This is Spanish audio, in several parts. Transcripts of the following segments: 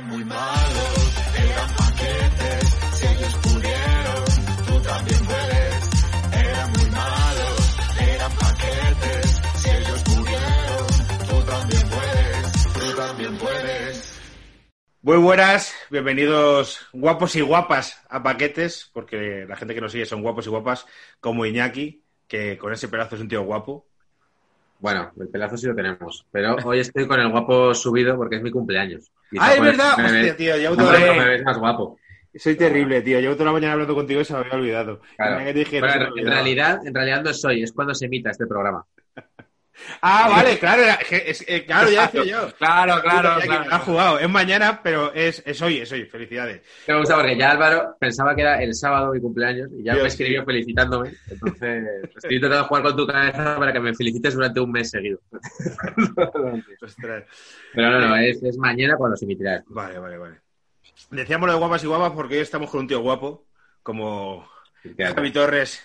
Eran muy malos, eran paquetes, si ellos pudieron, tú también puedes. Eran muy malos, eran paquetes, si ellos pudieron, tú también puedes, tú también puedes. Muy buenas, bienvenidos guapos y guapas a paquetes, porque la gente que nos sigue son guapos y guapas, como Iñaki, que con ese pedazo es un tío guapo. Bueno, el pelazo sí lo tenemos, pero hoy estoy con el guapo subido porque es mi cumpleaños. ah, es verdad, me hostia, ves- tío, llevo me ves- me la... ves más guapo. Soy terrible, tío, llevo toda la mañana hablando contigo y se me había olvidado. Claro. Bueno, no en realidad, en realidad no soy, es cuando se emita este programa. Ah, vale, claro, era- es- es- eh, claro, ya decía yo. Claro, claro, claro. la ha jugado, es mañana, pero es, es hoy, es hoy, felicidades. Me gusta porque ya Álvaro pensaba que era el sábado mi cumpleaños y ya Dios, me escribió felicitándome. Entonces, estoy intentando jugar con tu cabeza para que me felicites durante un mes seguido. Ostras. Pero no, no, es, es mañana cuando se emitirá esto. Vale, vale, vale. Decíamos lo de guapas y guapas porque hoy estamos con un tío guapo, como Javi Torres.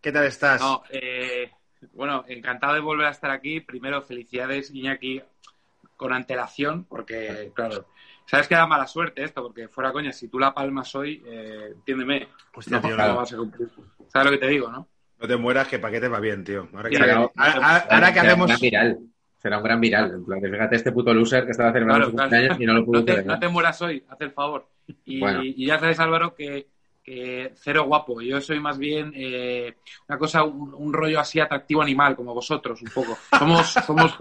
¿Qué tal estás? No, eh, bueno, encantado de volver a estar aquí. Primero, felicidades, Iñaki, con antelación, porque, claro, sabes que da mala suerte esto, porque fuera coña, si tú la palmas hoy, eh, entiéndeme, Hostia, no, tío, no vas a cumplir. ¿Sabes lo que te digo, no? No te mueras, que paquete va bien, tío. Ahora que, ahora, ahora- ahora que Será hacemos... Será un gran viral. En plan, que fíjate este puto loser que estaba celebrando Claro, su claro. cumpleaños y no lo pudo No te, no te mueras hoy, haz el favor. Y, Bueno. y ya sabes, Álvaro, que, que cero guapo. Yo soy más bien eh, una cosa, un, rollo así atractivo animal, como vosotros, un poco. Somos, somos,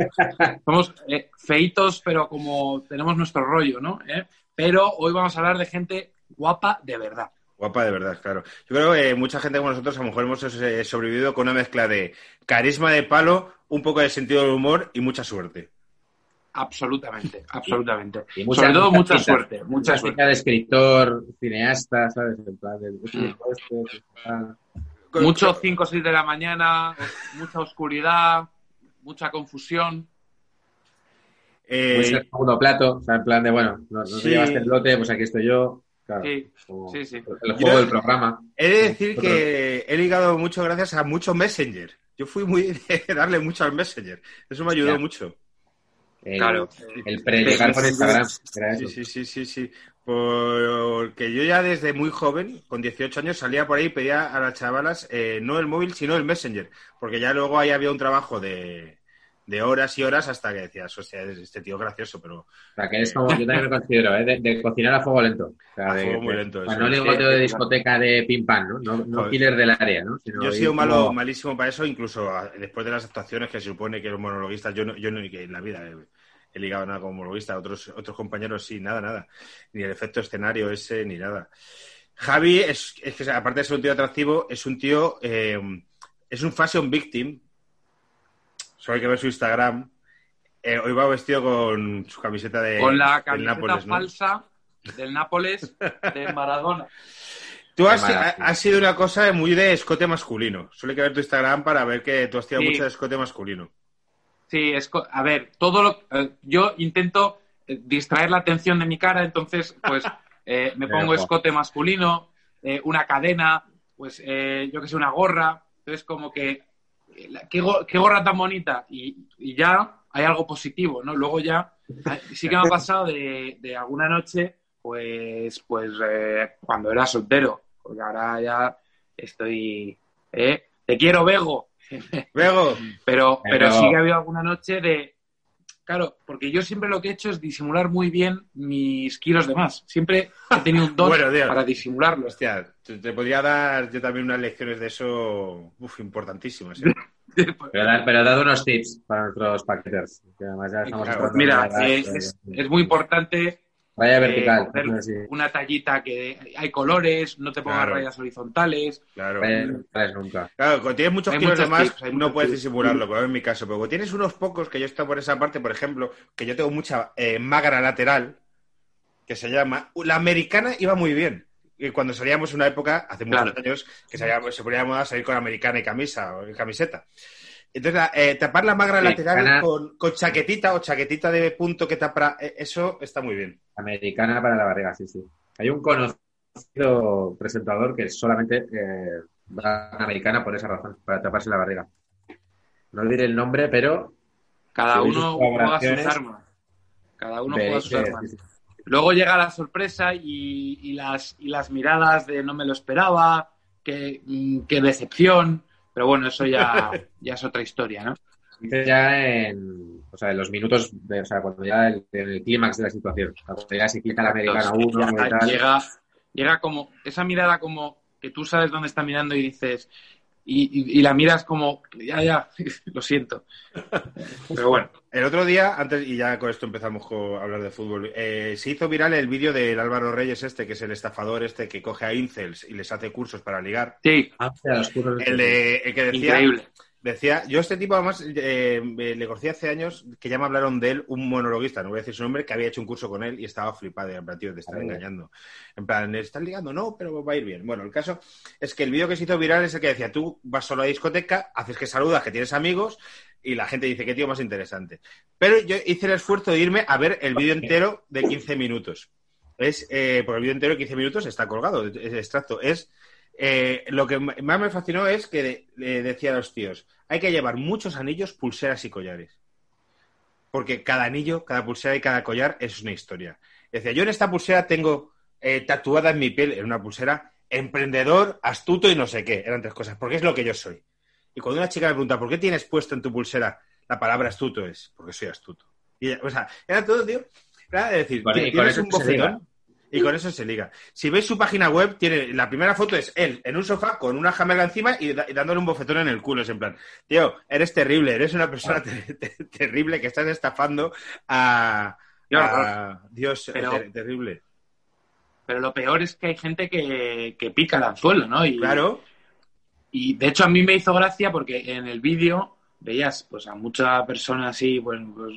somos eh, feitos, pero como tenemos nuestro rollo, ¿no? ¿Eh? Pero hoy vamos a hablar de gente guapa de verdad. Guapa de verdad, claro. Yo creo que mucha gente como nosotros a lo mejor hemos eh, sobrevivido con una mezcla de carisma de palo, un poco de sentido del humor y mucha suerte. Absolutamente, absolutamente. Y mucha- Sobre todo mucha suerte, mucha suerte. de escritor, cineasta, ¿sabes? En plan, del- Mm. Mucho 5 o 6 de la mañana, mucha oscuridad, mucha confusión. Eh, Muy ser segundo plato, o sea, en plan de, bueno, no, no Sí. te llevaste el lote, pues aquí estoy yo. Claro, Sí, sí, sí. El juego Yo- del programa. he de decir que he ligado mucho gracias a mucho Messenger. Yo fui muy de darle mucho al Messenger. Eso me ayudó mucho. El, Claro. el pre-llegar por Instagram. Sí, sí, sí, sí, sí. Porque yo ya desde muy joven, con 18 años, salía por ahí y pedía a las chavalas eh, no el móvil, sino el Messenger. Porque ya luego ahí había un trabajo de, de horas y horas hasta que decías, hostia, este tío es gracioso, pero O sea, que es como, yo también me considero, ¿eh? de, de cocinar a fuego lento. O sea, A de, fuego muy de- lento, o sea, eso. no ligoteo de discoteca de pim pam, ¿no? No, no Joder. killer del área, ¿no? Sino yo he sido malo, como- malísimo para eso, incluso a- después de las actuaciones que se supone que los monologuistas, yo no, yo no que en la vida he, he ligado nada como monologuista, otros, otros compañeros sí, nada, nada. Ni el efecto escenario ese, ni nada. Javi es, es que aparte de ser un tío atractivo, es un tío, eh, es un fashion victim. Solo hay que ver su Instagram. Eh, hoy va vestido con su camiseta de Con la del camiseta falsa del Nápoles de Maradona. Tú has, has sido una cosa muy de escote masculino. Solo hay que ver tu Instagram para ver que tú has tirado Sí. mucho de escote masculino. Sí, es a ver, todo lo eh, yo intento eh, distraer la atención de mi cara, entonces pues eh, me pongo escote masculino, eh, una cadena, pues eh, yo que sé, una gorra, entonces como que qué, go- qué gorra tan bonita y, y ya hay algo positivo, ¿no? Luego ya sí que me ha pasado de, de alguna noche, pues pues eh, cuando era soltero, porque ahora ya estoy eh, te quiero Bego. Luego, Pero, pero Pero- sí que ha habido alguna noche de. Claro, porque yo siempre lo que he hecho es disimular muy bien mis kilos de más. Siempre he tenido un don Bueno, para disimularlos. hostia, te, podría dar yo también unas lecciones de eso uf, importantísimas. ¿eh? Pero, da- pero he dado unos tips para nuestros paqueters. Que además ya estamos Claro, mira, eh, es, es muy importante Raya eh, vertical. una tallita que hay colores, no te pongas Claro. rayas horizontales. Claro. rayas nunca. Claro, cuando tienes muchos Hay kilos de más, no puedes tips. disimularlo, como en mi caso. Pero cuando tienes unos pocos, que yo estoy por esa parte, por ejemplo, que yo tengo mucha eh, magra lateral, que se llama. La americana iba muy bien. Y cuando salíamos una época, hace muchos Claro. años, que salía- se ponía de moda salir con americana y camisa o camiseta. Entonces, eh, tapar la magra Americana. lateral con, con chaquetita o chaquetita de punto que tapa, eh, eso está muy bien. Americana para la barriga, sí, sí. Hay un conocido presentador que solamente eh, va a americana por esa razón, para taparse la barriga. No diré el nombre, pero Cada uno juega sus armas. Cada uno juega sus armas. sí, sí. luego llega la sorpresa y, y las, y las miradas de no me lo esperaba, qué, mm, qué decepción. Pero bueno, eso ya, ya es otra historia, ¿no? Ya en, o sea, en los minutos, de, o sea, cuando ya el, el clímax de la situación. O sea, cuando ya se quita la americana uno Ya y tal. llega, llega como esa mirada como que tú sabes dónde está mirando y dices y, y- y la miras como ya ya lo siento pero bueno El otro día, antes, y ya con esto empezamos a hablar de fútbol, eh, se hizo viral el vídeo del Álvaro Reyes este, que es el estafador este que coge a incels y les hace cursos para ligar. sí Ah, El, de- el que decía, increíble decía, yo este tipo además eh, le conocí hace años que ya me hablaron de él, un monologuista, no voy a decir su nombre, que había hecho un curso con él y estaba flipado, en plan, tío, te están engañando. En plan, ¿estás ligando? No, pero va a ir bien. Bueno, el caso es que el vídeo que se hizo viral es el que decía, tú vas solo a la discoteca, haces que saludas, que tienes amigos, y la gente dice, qué tío más interesante. Pero yo hice el esfuerzo de irme a ver el vídeo entero de 15 minutos. Es, eh, porque el vídeo entero de 15 minutos está colgado, es extracto. Es, eh, lo que más me fascinó es que de- decía a los tíos, hay que llevar muchos anillos, pulseras y collares. Porque cada anillo, cada pulsera y cada collar es una historia. Decía, yo en esta pulsera tengo eh, tatuada en mi piel, en una pulsera, emprendedor, astuto y no sé qué. Eran tres cosas, porque es lo que yo soy. Y cuando una chica me pregunta, ¿por qué tienes puesto en tu pulsera la palabra astuto? Es, porque soy astuto. Y, o sea, era todo, tío. Era de decir, tío, con tienes eso un se liga. bofetón y con eso se liga. Si veis su página web, tiene la primera foto es él en un sofá con una jamela encima y, da- y dándole un bofetón en el culo. Es en plan, tío, eres terrible, eres una persona te- te- terrible que estás estafando a. Dios, Pero- ter- terrible. pero lo peor es que hay gente que, que pica el anzuelo no y, Claro, y de hecho a mí me hizo gracia porque en el vídeo veías pues a mucha persona así pues, pues,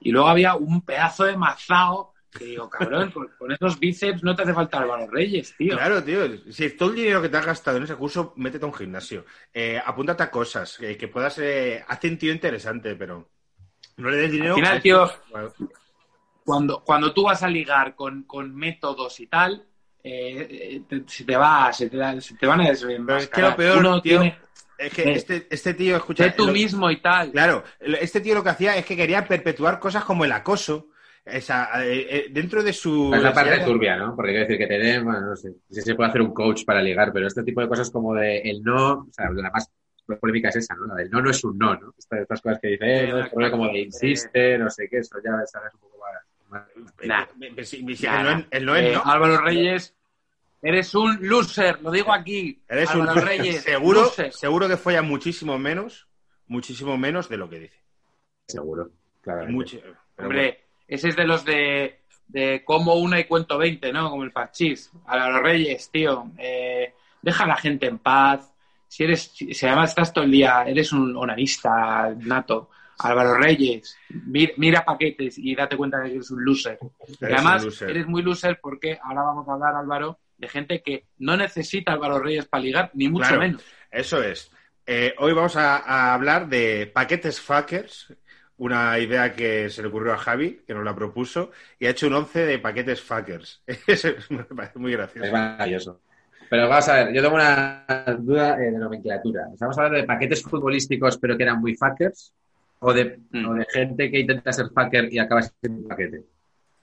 y luego había un pedazo de mazao que digo cabrón con, con esos bíceps no te hace falta Álvaro Reyes tío claro, tío. Si todo el dinero que te has gastado en ese curso, métete a un gimnasio. Eh, apúntate a cosas eh, que puedas. Eh, hazte un tío interesante, pero. No le des dinero. final, a tío, cuando, cuando tú vas a ligar con, con métodos y tal, eh, te- se, te va, se, te, da- se te van a desvenmascarar. Pero es que lo peor, Uno tío, tiene, Es que Eh, este, este tío, escucha. sé tú lo- mismo y tal. Claro, este tío lo que hacía es que quería perpetuar cosas como el acoso. Esa, eh, eh, dentro de su. Es la parte de- turbia, ¿no? Porque quiero decir que te den, bueno, no sé, si se puede hacer un coach para ligar, pero este tipo de cosas como de el no, o sea, la más polémica es esa, ¿no? La del no no es un no, ¿no? Estas, estas cosas que dice, eh, no, como de insiste, no sé qué, eso ya sabes un poco más. Nah. Eh, el no. Álvaro Reyes, eres un loser, lo digo aquí. Eres un Álvaro Reyes, seguro, loser. seguro que folla muchísimo menos, muchísimo menos de lo que dice. Seguro, claro. Hombre, ese es de los de, de como una y cuento 20, ¿no? Como el Parchís. Álvaro Reyes, tío, eh, deja a la gente en paz. Si eres, si además estás todo el día, eres un onanista nato. Álvaro Reyes, mira, mira paquetes y date cuenta de que eres un loser. Eres y además, un loser. eres muy loser porque ahora vamos a hablar, Álvaro, de gente que no necesita a Álvaro Reyes para ligar, ni mucho Claro. menos. Eso es. Eh, hoy vamos a, a hablar de paquetes fuckers, una idea que se le ocurrió a Javi, que nos la propuso, y ha hecho un 11 de paquetes fuckers. Eso me parece muy gracioso. Es maravilloso. Pero vamos a ver, yo tengo una duda eh, de nomenclatura. ¿Estamos hablando de paquetes futbolísticos pero que eran muy fuckers? ¿O de, Mm. o de gente que intenta ser fucker y acaba siendo un paquete?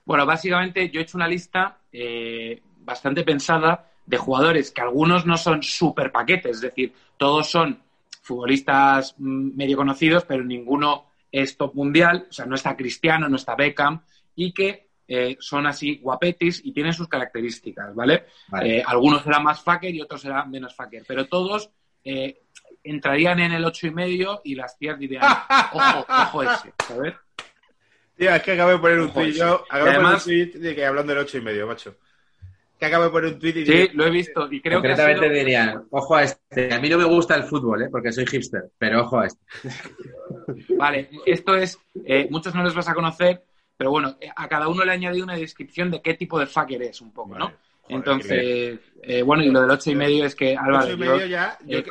Bueno, básicamente yo he hecho una lista eh, bastante pensada de jugadores que algunos no son super paquetes, es decir, todos son futbolistas mm, medio conocidos, pero ninguno es top mundial, o sea, no está Cristiano, no está Beckham, y que eh, son así guapetis y tienen sus características, ¿vale? Vale. Eh, algunos serán más fucker y otros serán menos fucker, pero todos eh, entrarían en el ocho y medio y las tías dirían, ojo, ojo ese, ¿sabes? Tío, es que acabo de poner un tuit yo, acabo Y de además- poner un tuit de que hablando del 8 y medio, macho. Que acabo de poner un tuit y Sí, digo, lo he visto y creo que ha Concretamente sido- dirían, ojo a este. A mí no me gusta el fútbol, ¿eh? porque soy hipster, pero ojo a este. Vale, esto es, eh, muchos no les vas a conocer, pero bueno, eh, a cada uno le he añadido una descripción de qué tipo de fucker es un poco, Vale. ¿no? Joder, Entonces, eh, bueno, y lo del ocho y medio es que, Álvaro, eh,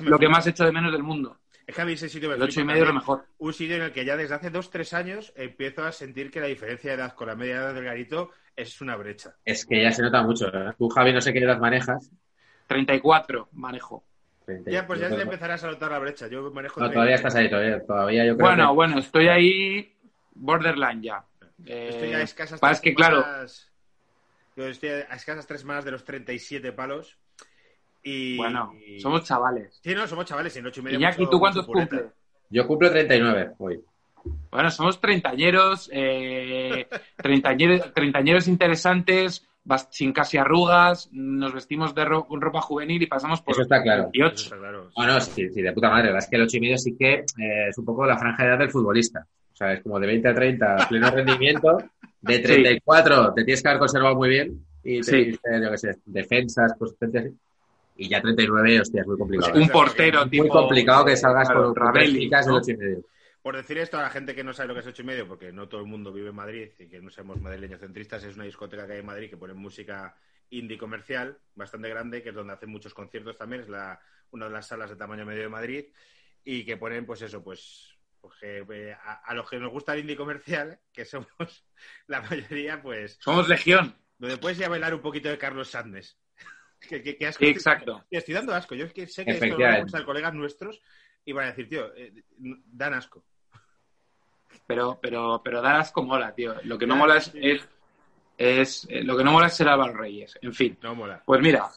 lo que más he hecho de menos del mundo. Es que a mí ese sitio me El ocho y flipa medio es lo mejor. Un sitio en el que ya desde hace dos, tres años empiezo a sentir que la diferencia de edad con la media edad del garito es una brecha. Es que ya se nota mucho. ¿eh? Tú, Javi, no sé qué edad manejas. 34 manejo. Ya, pues ya te empezarás a notar la brecha. Yo manejo... No, 30. todavía estás ahí, todavía, todavía yo creo Bueno, que... bueno, estoy ahí borderline ya. Eh, Estoy a escasas pasa es que, claro, Yo estoy a escasas tres semanas de los 37 palos. Y... bueno, somos chavales. Sí, no, somos chavales. Y en ocho y medio Iñaki, ¿tú cuántos cumples? Yo cumplo 39 hoy. Bueno, somos treintañeros, eh, treintañeros, treintañeros interesantes, sin casi arrugas, nos vestimos de ro- con ropa juvenil y pasamos por Eso está claro. 28. Eso está claro. No, sí, sí, de puta madre. La verdad es que el 8 y medio sí que eh, es un poco la franja de edad del futbolista. O sea, es como de 20 a 30, pleno rendimiento. De 34 te tienes que haber conservado muy bien y te Sí. que yo qué sé, defensas, posiciones así. Y ya 39, hostia, es muy complicado. Un portero, muy tipo, complicado que salgas claro, con, del ¿no? 8 y medio. Por decir esto a la gente que no sabe lo que es ocho y medio, porque no todo el mundo vive en Madrid y que no seamos madrileños centristas, es una discoteca que hay en Madrid que pone música indie comercial bastante grande, que es donde hacen muchos conciertos también, es la, una de las salas de tamaño medio de Madrid, y que ponen, pues eso, pues, pues que, eh, a, a los que nos gusta el indie comercial, que somos la mayoría, pues, Somos legión. donde puedes ir a bailar un poquito de Carlos Sandnes. que, que, que asco. Sí, exacto. Estoy dando asco. Yo es que sé que esto lo vamos a colegas nuestros y van a decir, tío, eh, dan asco. Pero, pero, pero dar asco mola, tío. Lo que no mola es, es, es- eh, lo que no mola es ser Álvaro Reyes. En fin. No mola. Pues mira,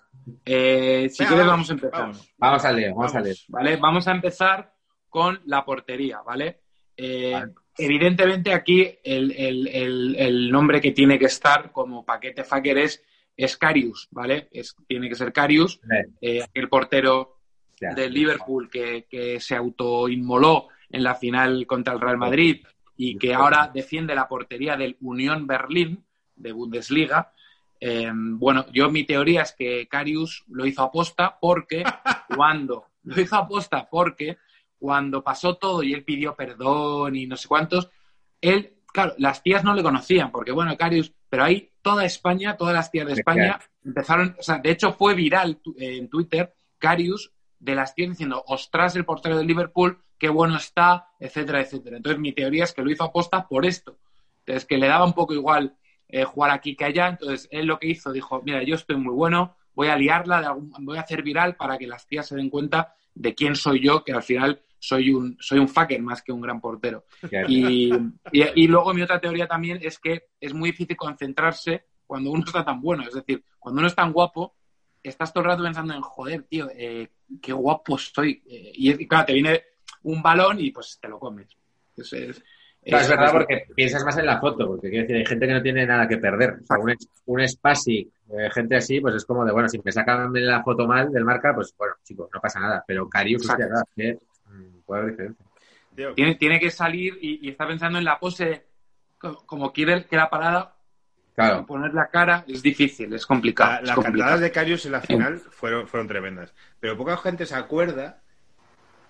eh, si Venga, quieres vamos, vamos empezando. vamos. Vamos al lío, vamos, Vamos. al lío. ¿vale? Vamos a empezar con la portería, ¿vale? Eh, Vale. Evidentemente aquí el, el- el- el nombre que tiene que estar como paquete fucker es, es Carius, ¿vale? Es, tiene que ser Carius, Eh, el portero del Liverpool que, que se autoinmoló en la final contra el Real Madrid y que ahora defiende la portería del Unión Berlín de Bundesliga. Eh, bueno, yo mi teoría es que Carius lo hizo aposta porque cuando lo hizo aposta porque cuando pasó todo y él pidió perdón y no sé cuántos, él, claro, las tías no le conocían porque bueno, Carius, pero ahí toda España, todas las tías de De España empezaron, o sea, de hecho fue viral eh, en Twitter Carius de las tías diciendo, ostras, el portero del Liverpool, qué bueno está, etcétera, etcétera. Entonces mi teoría es que lo hizo aposta por esto. Entonces que le daba un poco igual eh, jugar aquí que allá. Entonces él lo que hizo, dijo, mira, yo estoy muy bueno, voy a liarla, de algún- voy a hacer viral para que las tías se den cuenta de quién soy yo, que al final soy un, soy un fucker más que un gran portero. Y, y- y luego mi otra teoría también es que es muy difícil concentrarse cuando uno está tan bueno. Es decir, cuando uno es tan guapo, estás todo el rato pensando en, joder, tío, eh, qué guapo estoy. Eh, y, claro, te viene un balón y pues te lo comes. Entonces, Claro, es verdad porque piensas más en la foto, porque quiero decir, hay gente que no tiene nada que perder. O sea, un, un Spasic, eh, gente así, pues es como de, bueno, si me sacan la foto mal del marca, pues bueno, chicos, no pasa nada. Pero Carius, puede haber diferencia. Tío, tiene, tiene que salir y, y está pensando en la pose, co- como quiere que la parada, Claro, poner la cara, es difícil, es complicado. la- es las complicado. cantadas de Carius en la final fueron, fueron tremendas. Pero poca gente se acuerda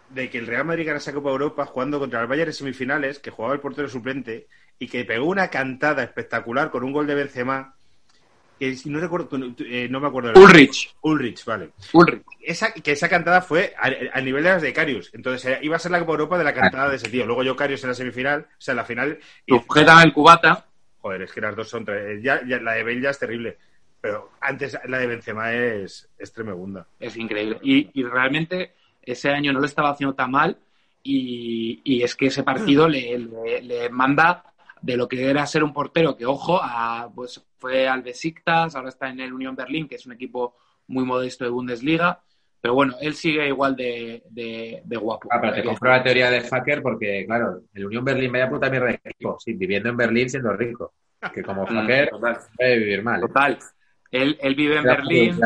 de que el Real Madrid ganó esa Copa Europa jugando contra el Bayern en semifinales, que jugaba el portero suplente, y que pegó una cantada espectacular con un gol de Benzema, que si no recuerdo, eh, no me acuerdo. Ulrich, Ulrich, vale. Ulrich. Esa, que esa cantada fue a- al nivel de las de Carius. Entonces eh, iba a ser la Copa Europa de la cantada de ese tío. Luego yo Carius en la semifinal, o sea, en la final. Y, Sujeta el cubata. joder, es que las dos son. tre- Ya, ya- la de Bale ya es terrible. Pero antes la de Benzema es, es tremenda. Es increíble. Y, y realmente ese año no lo estaba haciendo tan mal y, y es que ese partido le, le- le manda de lo que era ser un portero, que ojo, a, pues fue al Besiktas, ahora está en el Unión Berlín, que es un equipo muy modesto de Bundesliga, pero bueno, él sigue igual de, de- de guapo. Ah, pero te compro la teoría de Fucker porque, claro, el Unión Berlín vaya puta mierda de equipo, sí, viviendo en Berlín siendo rico. Que como Mm, total. puede vivir mal. Total. Él, él vive en Berlín,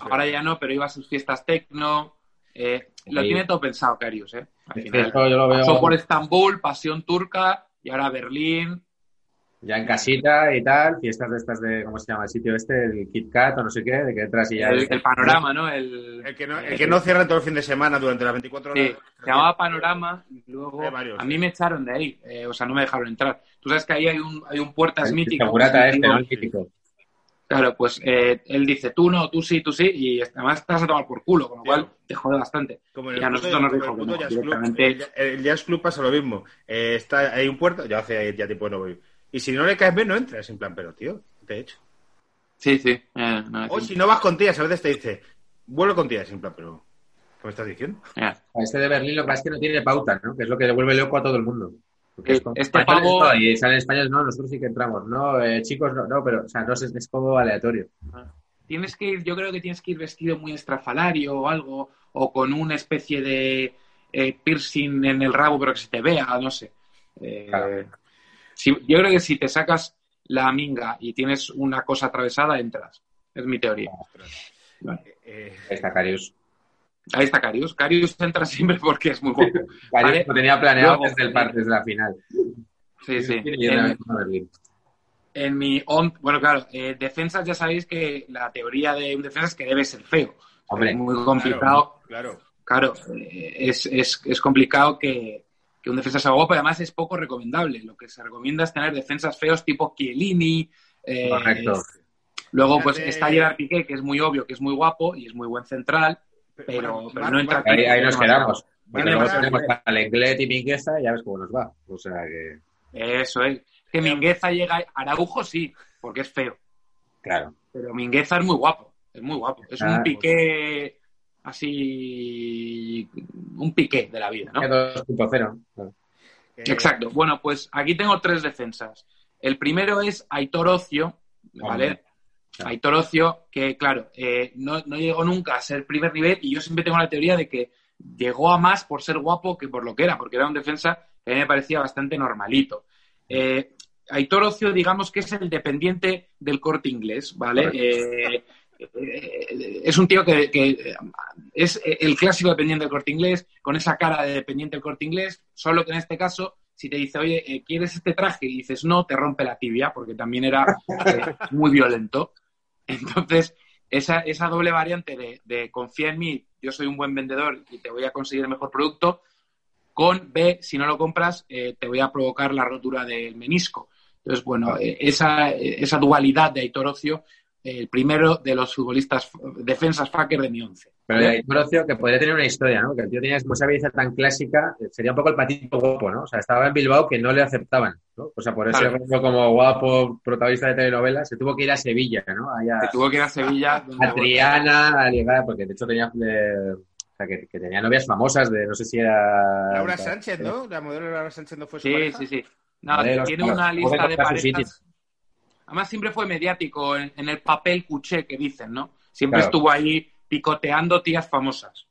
ahora ya no, pero iba a sus fiestas tecno. eh, lo Sí. tiene todo pensado, Carius, ¿eh? Al Es que final. yo lo veo Pasó por Estambul, Pasión Turca y ahora Berlín. ya en casita y tal, fiestas de estas de, ¿cómo se llama el sitio este? El Kit Kat o no sé qué, de que entras y ya... El, el panorama, ¿no? El, El que, no, el que no cierra todo el fin de semana durante las 24 horas. sí, se llamaba Panorama y luego varios, a mí sí. me echaron de ahí, eh, o sea, no me dejaron entrar. Tú sabes que ahí hay un, hay un puertas el mítico. segurata este, mítico. ¿no? El típico. Claro, pues eh, él dice tú no, tú sí, tú sí, y además te vas a tomar por culo, con lo cual te jode bastante. Como Y a nosotros nos dijo el que no, Jazz Club. directamente. El, el Jazz Club pasa lo mismo. Eh, está, hay un puerto, ya hace ya tiempo que no voy. Y si no le caes bien, no entras. En plan, pero tío, ¿qué te he hecho? Sí, sí. eh, no, O si no vas con tías, a veces te dice, vuelvo con tías. En plan, pero, ¿qué me estás diciendo? Ya. A Este de Berlín lo que pasa es que no tiene pauta, ¿no? Que es lo que le vuelve loco a todo el mundo. Porque Eh, este españoles pavo- no, y salen españoles, no, nosotros sí que entramos, no, eh, chicos, no, no, pero, o sea, no es, es como aleatorio. Tienes que ir, yo creo que tienes que ir vestido muy estrafalario o algo, o con una especie de eh, piercing en el rabo, pero que se te vea, no sé. Eh, Claro. si- yo creo que si te sacas la minga y tienes una cosa atravesada, entras. Es mi teoría. Eh, Ahí está Carius. Ahí está Carius. Carius entra siempre porque es muy guapo. Carius Vale. lo tenía planeado Luego, desde, el par- desde la final. Sí, sí. En- mi on, bueno, claro, eh, defensas ya sabéis que la teoría de un defensa es que debe ser feo. Hombre, es muy complicado. Claro. Claro, eh, es, es, es complicado que, que un defensa sea guapo, además es poco recomendable. Lo que se recomienda es tener defensas feos tipo Chiellini. eh, correcto. Luego, pues Fíjate- está Gerard Piqué, que es muy obvio, que es muy guapo y es muy buen central, pero, Mar- pero Mar- no entra Mar-. Ahí, ahí nos quedamos. Porque Vale, luego tenemos y Mingueza y ya ves cómo nos va. O sea que, Eso es. Que Mingueza llega. Araujo sí, porque es feo. claro. Pero Mingueza es muy guapo. Es muy guapo. Es Ah, un piqué así. Un piqué de la vida, ¿no? 2.0. claro. eh, Exacto. Bueno, pues aquí tengo tres defensas. El primero es Aitor Ocio, ¿vale? Claro. Aitor Ocio, que claro, eh, no, no llegó nunca a ser primer nivel y yo siempre tengo la teoría de que llegó a más por ser guapo que por lo que era, porque era un defensa que a mí me parecía bastante normalito. Eh, Aitor Ocio, digamos que es el dependiente del corte inglés, ¿vale? Eh, eh, es un tío que, que es el clásico dependiente del corte inglés, con esa cara de dependiente del corte inglés, solo que en este caso, si te dice, oye, ¿quieres este traje? Y dices, no, te rompe la tibia, porque también era eh, muy violento. Entonces, esa, esa doble variante de, de confía en mí, yo soy un buen vendedor y te voy a conseguir el mejor producto, con B, si no lo compras, eh, te voy a provocar la rotura del menisco. Entonces, bueno, eh, esa, esa dualidad de Aitor Ocio, el primero de los futbolistas defensas fucker de mi once. Pero hay un Ocio que podría tener una historia, ¿no? Que el tío tenía como esa belleza tan clásica, sería un poco el patito guapo, ¿no? O sea, estaba en Bilbao que no le aceptaban, ¿no? O sea, por eso Claro. yo como guapo protagonista de telenovelas, se tuvo que ir a Sevilla, ¿no? Que tuvo que ir a Sevilla. a Triana, a ligar, porque de hecho tenía, eh, o sea, que, que tenía novias famosas de, no sé si era... Laura Sánchez, ¿no? La modelo Laura Sánchez no fue su Sí, pareja. sí, sí. No, Modelos, tiene claro. una lista de parejas. Además, siempre fue mediático en, en el papel cuché que dicen, ¿no? Siempre Claro. estuvo ahí picoteando tías famosas.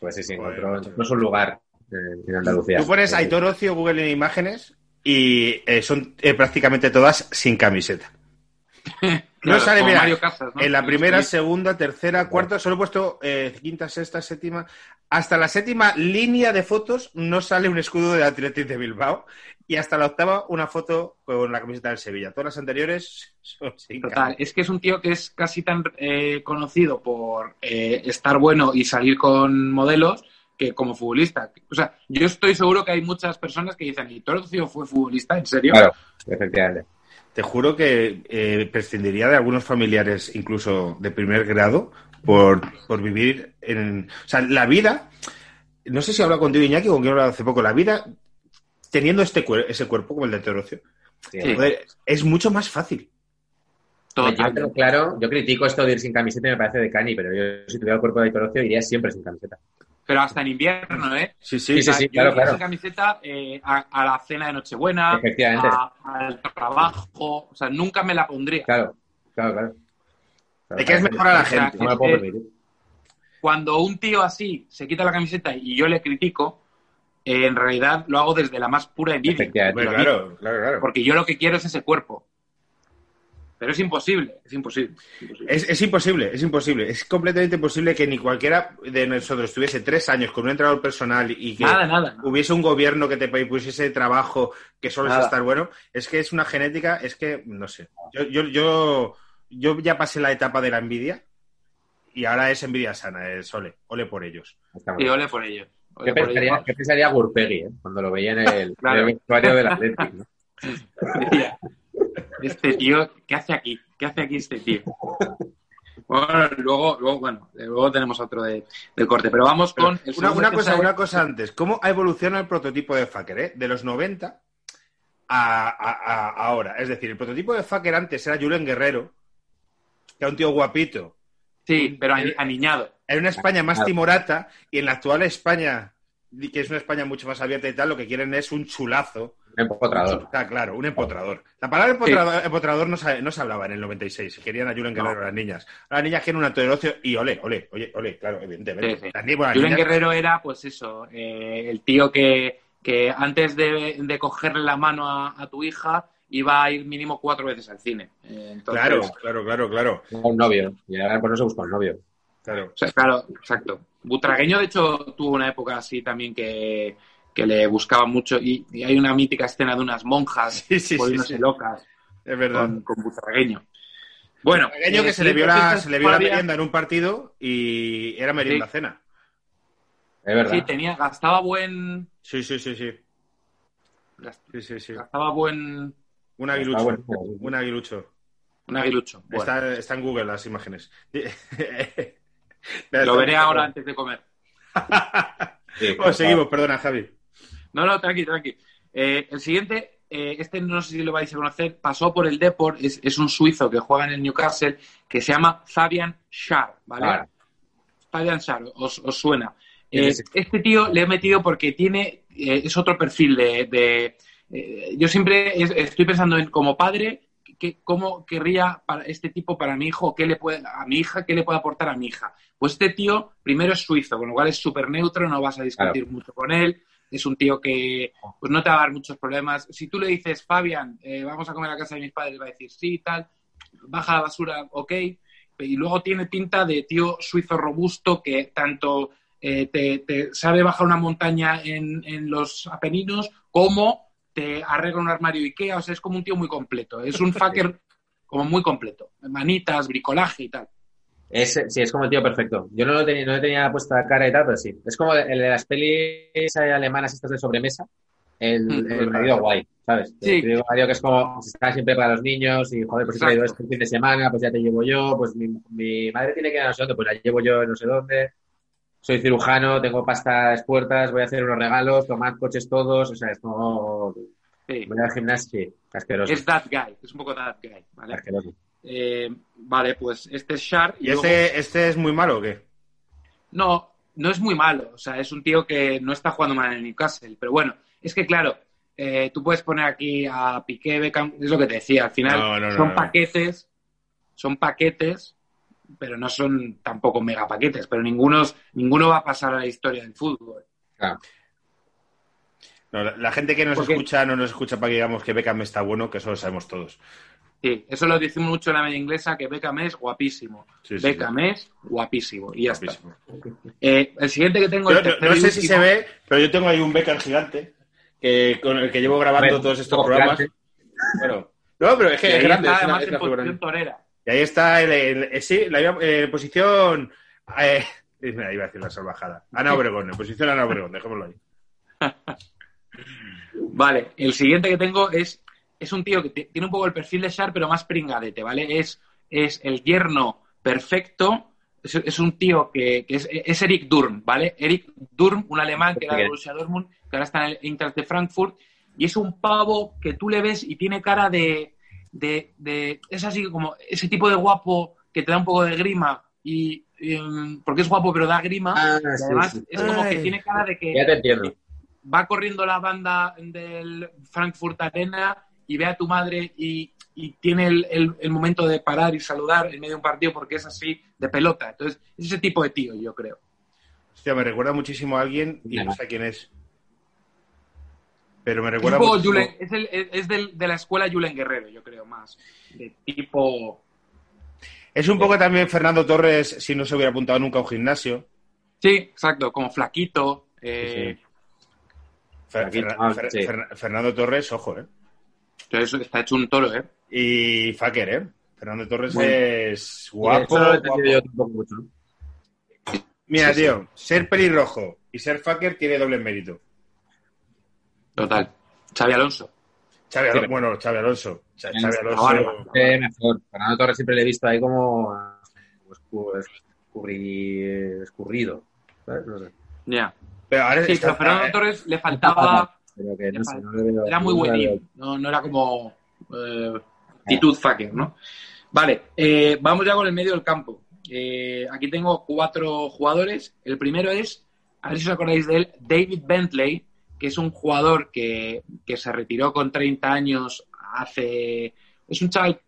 Pues sí, sí, encontró, encontró su lugar en, en Andalucía. Tú pones. Aitor Ocio Google en imágenes y eh, son eh, prácticamente todas sin camiseta. Claro, sale, mira, Mario Casas, ¿no? En la primera, segunda, tercera, cuarta, solo he puesto eh, quinta, sexta, séptima. Hasta la séptima línea de fotos no sale un escudo de Athletic de Bilbao. Y hasta la octava, una foto con la camiseta del Sevilla. Todas las anteriores son sin Total, es que es un tío que es casi tan eh, conocido por estar bueno y salir con modelos que como futbolista. O sea, yo estoy seguro que hay muchas personas que dicen, ¿y Torcio fue futbolista? ¿En serio? Claro, efectivamente. Te juro que eh, prescindiría de algunos familiares, incluso de primer grado, por, por vivir en. O sea, la vida. No sé si he hablado contigo, Iñaki, o con quien he hablado hace poco. La vida, teniendo este cuer- ese cuerpo como el de Teorocio, Sí. Es mucho más fácil. Yo claro, yo critico esto de ir sin camiseta y me parece de cani, pero yo si tuviera el cuerpo de Aitor Ocio iría siempre sin camiseta. Pero hasta en invierno, ¿eh? Sí, Sí, sí. sí, O sea, sí, yo claro, claro. sin camiseta eh, a, a la cena de Nochebuena, al trabajo, o sea, nunca me la pondría. Claro, claro, claro. Claro, Es que es mejor a la gente. No me puedo permitir. Cuando un tío así se quita la camiseta y yo le critico, eh, en realidad lo hago desde la más pura envidia. Efectivamente. Claro, claro, claro. Porque yo lo que quiero es ese cuerpo. Pero es imposible, es imposible. es imposible. Es, es imposible, es imposible. Es completamente imposible que ni cualquiera de nosotros estuviese tres años con un entrenador personal y que Nada, nada. no. hubiese un gobierno que te pusiese trabajo que solo es estar bueno. Es que es una genética, es que, no sé. Yo, yo, yo, yo ya pasé la etapa de la envidia y ahora es envidia sana, es ole, ole por ellos. Y ole por ello. Ole ¿Qué por pensaría, qué pensaría Gurpegui eh? cuando lo veía en el, Claro. en el vestuario del Athletic? ¿no? Este tío, ¿qué hace aquí? ¿Qué hace aquí este tío? Bueno, luego, luego, bueno, luego tenemos otro de, corte, pero vamos Pero con el una, cosa, sale- una cosa antes. ¿Cómo ha evolucionado el prototipo de Fucker? eh? De los 90 a, a- a- ahora. Es decir, el prototipo de Fucker antes era Julen Guerrero, que era un tío guapito. Sí, pero ani- aniñado. En una España más Claro. timorata y en la actual España, que es una España mucho más abierta y tal, lo que quieren es un chulazo Un empotrador. Está claro, un empotrador. La palabra empotrador, empotrador no, se, no se hablaba en el 96. Querían a Julen Guerrero No. las niñas. Las niñas quieren un acto de ocio y ole, ole, oye, ole, claro, evidentemente. Sí. Las Julen Guerrero era, pues eso, eh, el tío que, que antes de, de cogerle la mano a, a tu hija iba a ir mínimo cuatro veces al cine. Eh, entonces, Claro, claro, claro, claro. Un novio. Y ahora por eso busca un novio. claro. O sea, claro, exacto. Butragueño, de hecho, tuvo una época así también que, que le buscaba mucho. Y, y hay una mítica escena de unas monjas Sí, sí, sí, locas Es verdad. con, con Butragueño. Bueno, Pequeño eh, que se le vio la, se le vio la merienda en un partido y era merienda Sí. cena. Es verdad. Sí, tenía, gastaba buen. Sí, sí, sí, sí. gast- Sí, sí, sí. Gastaba buen. Un aguilucho. Un aguilucho. Un aguilucho. Bueno, Está, está en Google las imágenes. lo veré ahora antes de comer. Sí, seguimos, perdona, Javi. No, no, tranqui, tranqui. Eh, el siguiente, eh, este no sé si lo vais a conocer, pasó por el Deport, es, es un suizo que juega en el Newcastle, que se llama Fabian Schär, ¿vale? Fabian Schär, os, os suena. Eh. Este tío le he metido porque tiene, es otro perfil de... de- yo siempre es- estoy pensando en como padre, que, cómo querría para este tipo para mi hijo, qué le puede, a mi hija, qué le puede aportar a mi hija. Pues este tío primero es suizo, con lo cual es súper neutro, no vas a discutir mucho con él. Es un tío que pues no te va a dar muchos problemas. Si tú le dices, Fabian, eh, vamos a comer a casa de mis padres, va a decir sí, tal, baja la basura, ok. Y luego tiene pinta de tío suizo robusto que tanto eh, te, te sabe bajar una montaña en, en los Apeninos como te arregla un armario Ikea. O sea, es como un tío muy completo. Es un fucker como muy completo. Manitas, bricolaje y tal. Es, sí, es como el tío perfecto. Yo no, lo tenía, no le tenía puesta cara y tal, pero sí. Es como el de las pelis alemanas estas de sobremesa. El, Mm, el marido guay, ¿sabes? Sí. El marido que es como, pues, está siempre para los niños y, joder, pues si he traído el fin de semana, pues ya te llevo yo, pues mi, mi madre tiene que ir a no sé dónde, pues la llevo yo no sé dónde. Soy cirujano, tengo pastas puertas, voy a hacer unos regalos, tomad coches todos, o sea, es como... Sí. Voy al gimnasio, sí, asqueroso. Es that guy. Es un poco that guy. ¿vale? asqueroso. Eh, vale, pues este es Shar. ¿Y este, este es muy malo o qué? No, no es muy malo. O sea, es un tío que no está jugando mal en el Newcastle. Pero bueno, es que claro, eh, tú puedes poner aquí a Piqué, Beckham, es lo que te decía. Al final No, no, no, son no. paquetes, son paquetes, pero no son tampoco mega paquetes. Pero ninguno, ninguno va a pasar a la historia del fútbol. Claro. No, la, la gente que nos escucha no nos escucha para que digamos que Beckham está bueno, que eso lo sabemos todos. Sí, eso lo decimos mucho en la media inglesa, que Beckham es guapísimo. Sí, sí, Beckham es guapísimo. Y ya está. Guapísimo. Eh, el siguiente que tengo Yo el no, sé si se ve, pero yo tengo ahí un Beckham gigante que, con el que llevo grabando todos estos programas. grande. Bueno, no, pero es que es grande. está, es una- además es en posición torera. Y ahí está, el, el- eh, sí, la eh, posición. Eh, mira, iba a decir la salvajada. Ana Obregón, en posición Ana Obregón, dejémoslo ahí. Vale, el siguiente que tengo es, es un tío que ti- tiene un poco el perfil de Shar, pero más pringadete, ¿vale? Es, es el yerno perfecto. Es, es un tío que, que es, es Eric Durm, ¿vale? Eric Durm, un alemán que era de Borussia Dortmund, que ahora está en el Eintracht de Frankfurt, y es un pavo que tú le ves y tiene cara de, de, de- es así como ese tipo de guapo que te da un poco de grima y, y, mm, porque es guapo pero da grima Ah, y además sí. es como que tiene cara de que Ya te entiendo. va corriendo la banda del Frankfurt Arena y ve a tu madre y, y tiene el, el- el momento de parar y saludar en medio de un partido porque es así de pelota. Entonces, es ese tipo de tío, yo creo. Hostia, me recuerda muchísimo a alguien y no sé quién es. Pero me recuerda muchísimo- Julen- es, el- es del- de la escuela Julen Guerrero, yo creo, más. De tipo... Es un poco también Fernando Torres si no se hubiera apuntado nunca a un gimnasio. Sí, exacto, como flaquito. eh, Fer- Aquí, Fer- ah, Fer- sí. Fer- Fernando Torres, ojo, ¿eh? Entonces, está hecho un toro, ¿eh? Y Faker, ¿eh? Fernando Torres Bueno. es guapo. eso lo he guapo. entendido yo tampoco mucho, ¿no? Mira, Sí, sí. tío, ser pelirrojo y ser Faker tiene doble mérito. Total. Xavi Alonso. Xavi bueno, Xavi Alonso. Xavi Alonso. mejor. Fernando Torres siempre le he visto ahí como escu- escurri- escurrido. ¿sabes? No sé. Ya. Pero ahora Sí, está- pero a Fernando eh, Torres le faltaba... Pero que no Le sé, fal- no le veo- Era muy no buenín, no, no era como eh, actitud fucker, ¿no? Vale, eh, vamos ya con el medio del campo. Eh, aquí tengo cuatro jugadores. El primero es, a ver si os acordáis de él, David Bentley, que es un jugador que, que se retiró con 30 años hace... Es un chaval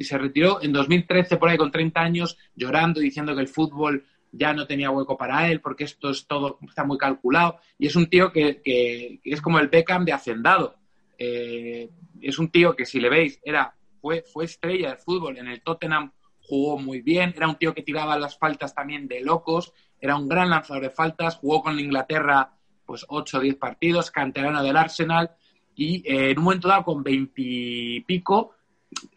se retiró en 2013 por ahí con 30 años llorando diciendo que el fútbol ya no tenía hueco para él porque esto es todo está muy calculado. Y es un tío que, que- es como el Beckham de Hacendado. Eh, es un tío que si le veis era fue, fue estrella del fútbol en el Tottenham jugó muy bien era un tío que tiraba las faltas también de locos era un gran lanzador de faltas jugó con Inglaterra pues 8 o 10 partidos canterano del Arsenal y eh, en un momento dado con 20 y pico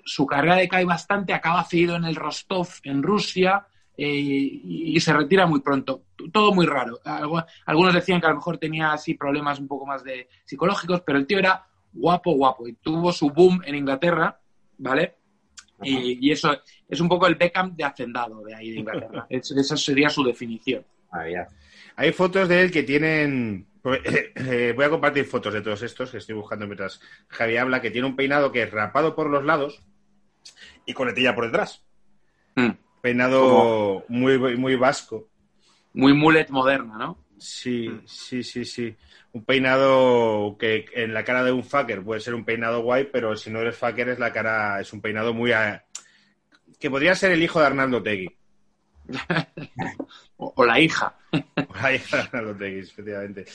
su carrera decae bastante, acaba cedido en el Rostov, en Rusia, eh, y, y se retira muy pronto. Todo muy raro. Algu- Algunos decían que a lo mejor tenía así problemas un poco más de psicológicos, pero el tío era guapo, guapo, y tuvo su boom en Inglaterra, ¿vale? Y, y eso es un poco el Beckham de hacendado de ahí de Inglaterra. Es- esa sería su definición. Hay fotos de él que tienen. pues, eh, voy a compartir fotos de todos estos que estoy buscando mientras Javi habla, que tiene un peinado que es rapado por los lados y coletilla por detrás. Mm. Peinado muy, muy vasco. Muy mullet moderna, ¿no? Sí, Mm. sí, sí, sí. Un peinado que en la cara de un fucker puede ser un peinado guay, pero si no eres fucker es la cara, es un peinado muy... a- que podría ser el hijo de Arnaldo Tegui. O, o la hija. La hija de Arnaldo Tegui, efectivamente.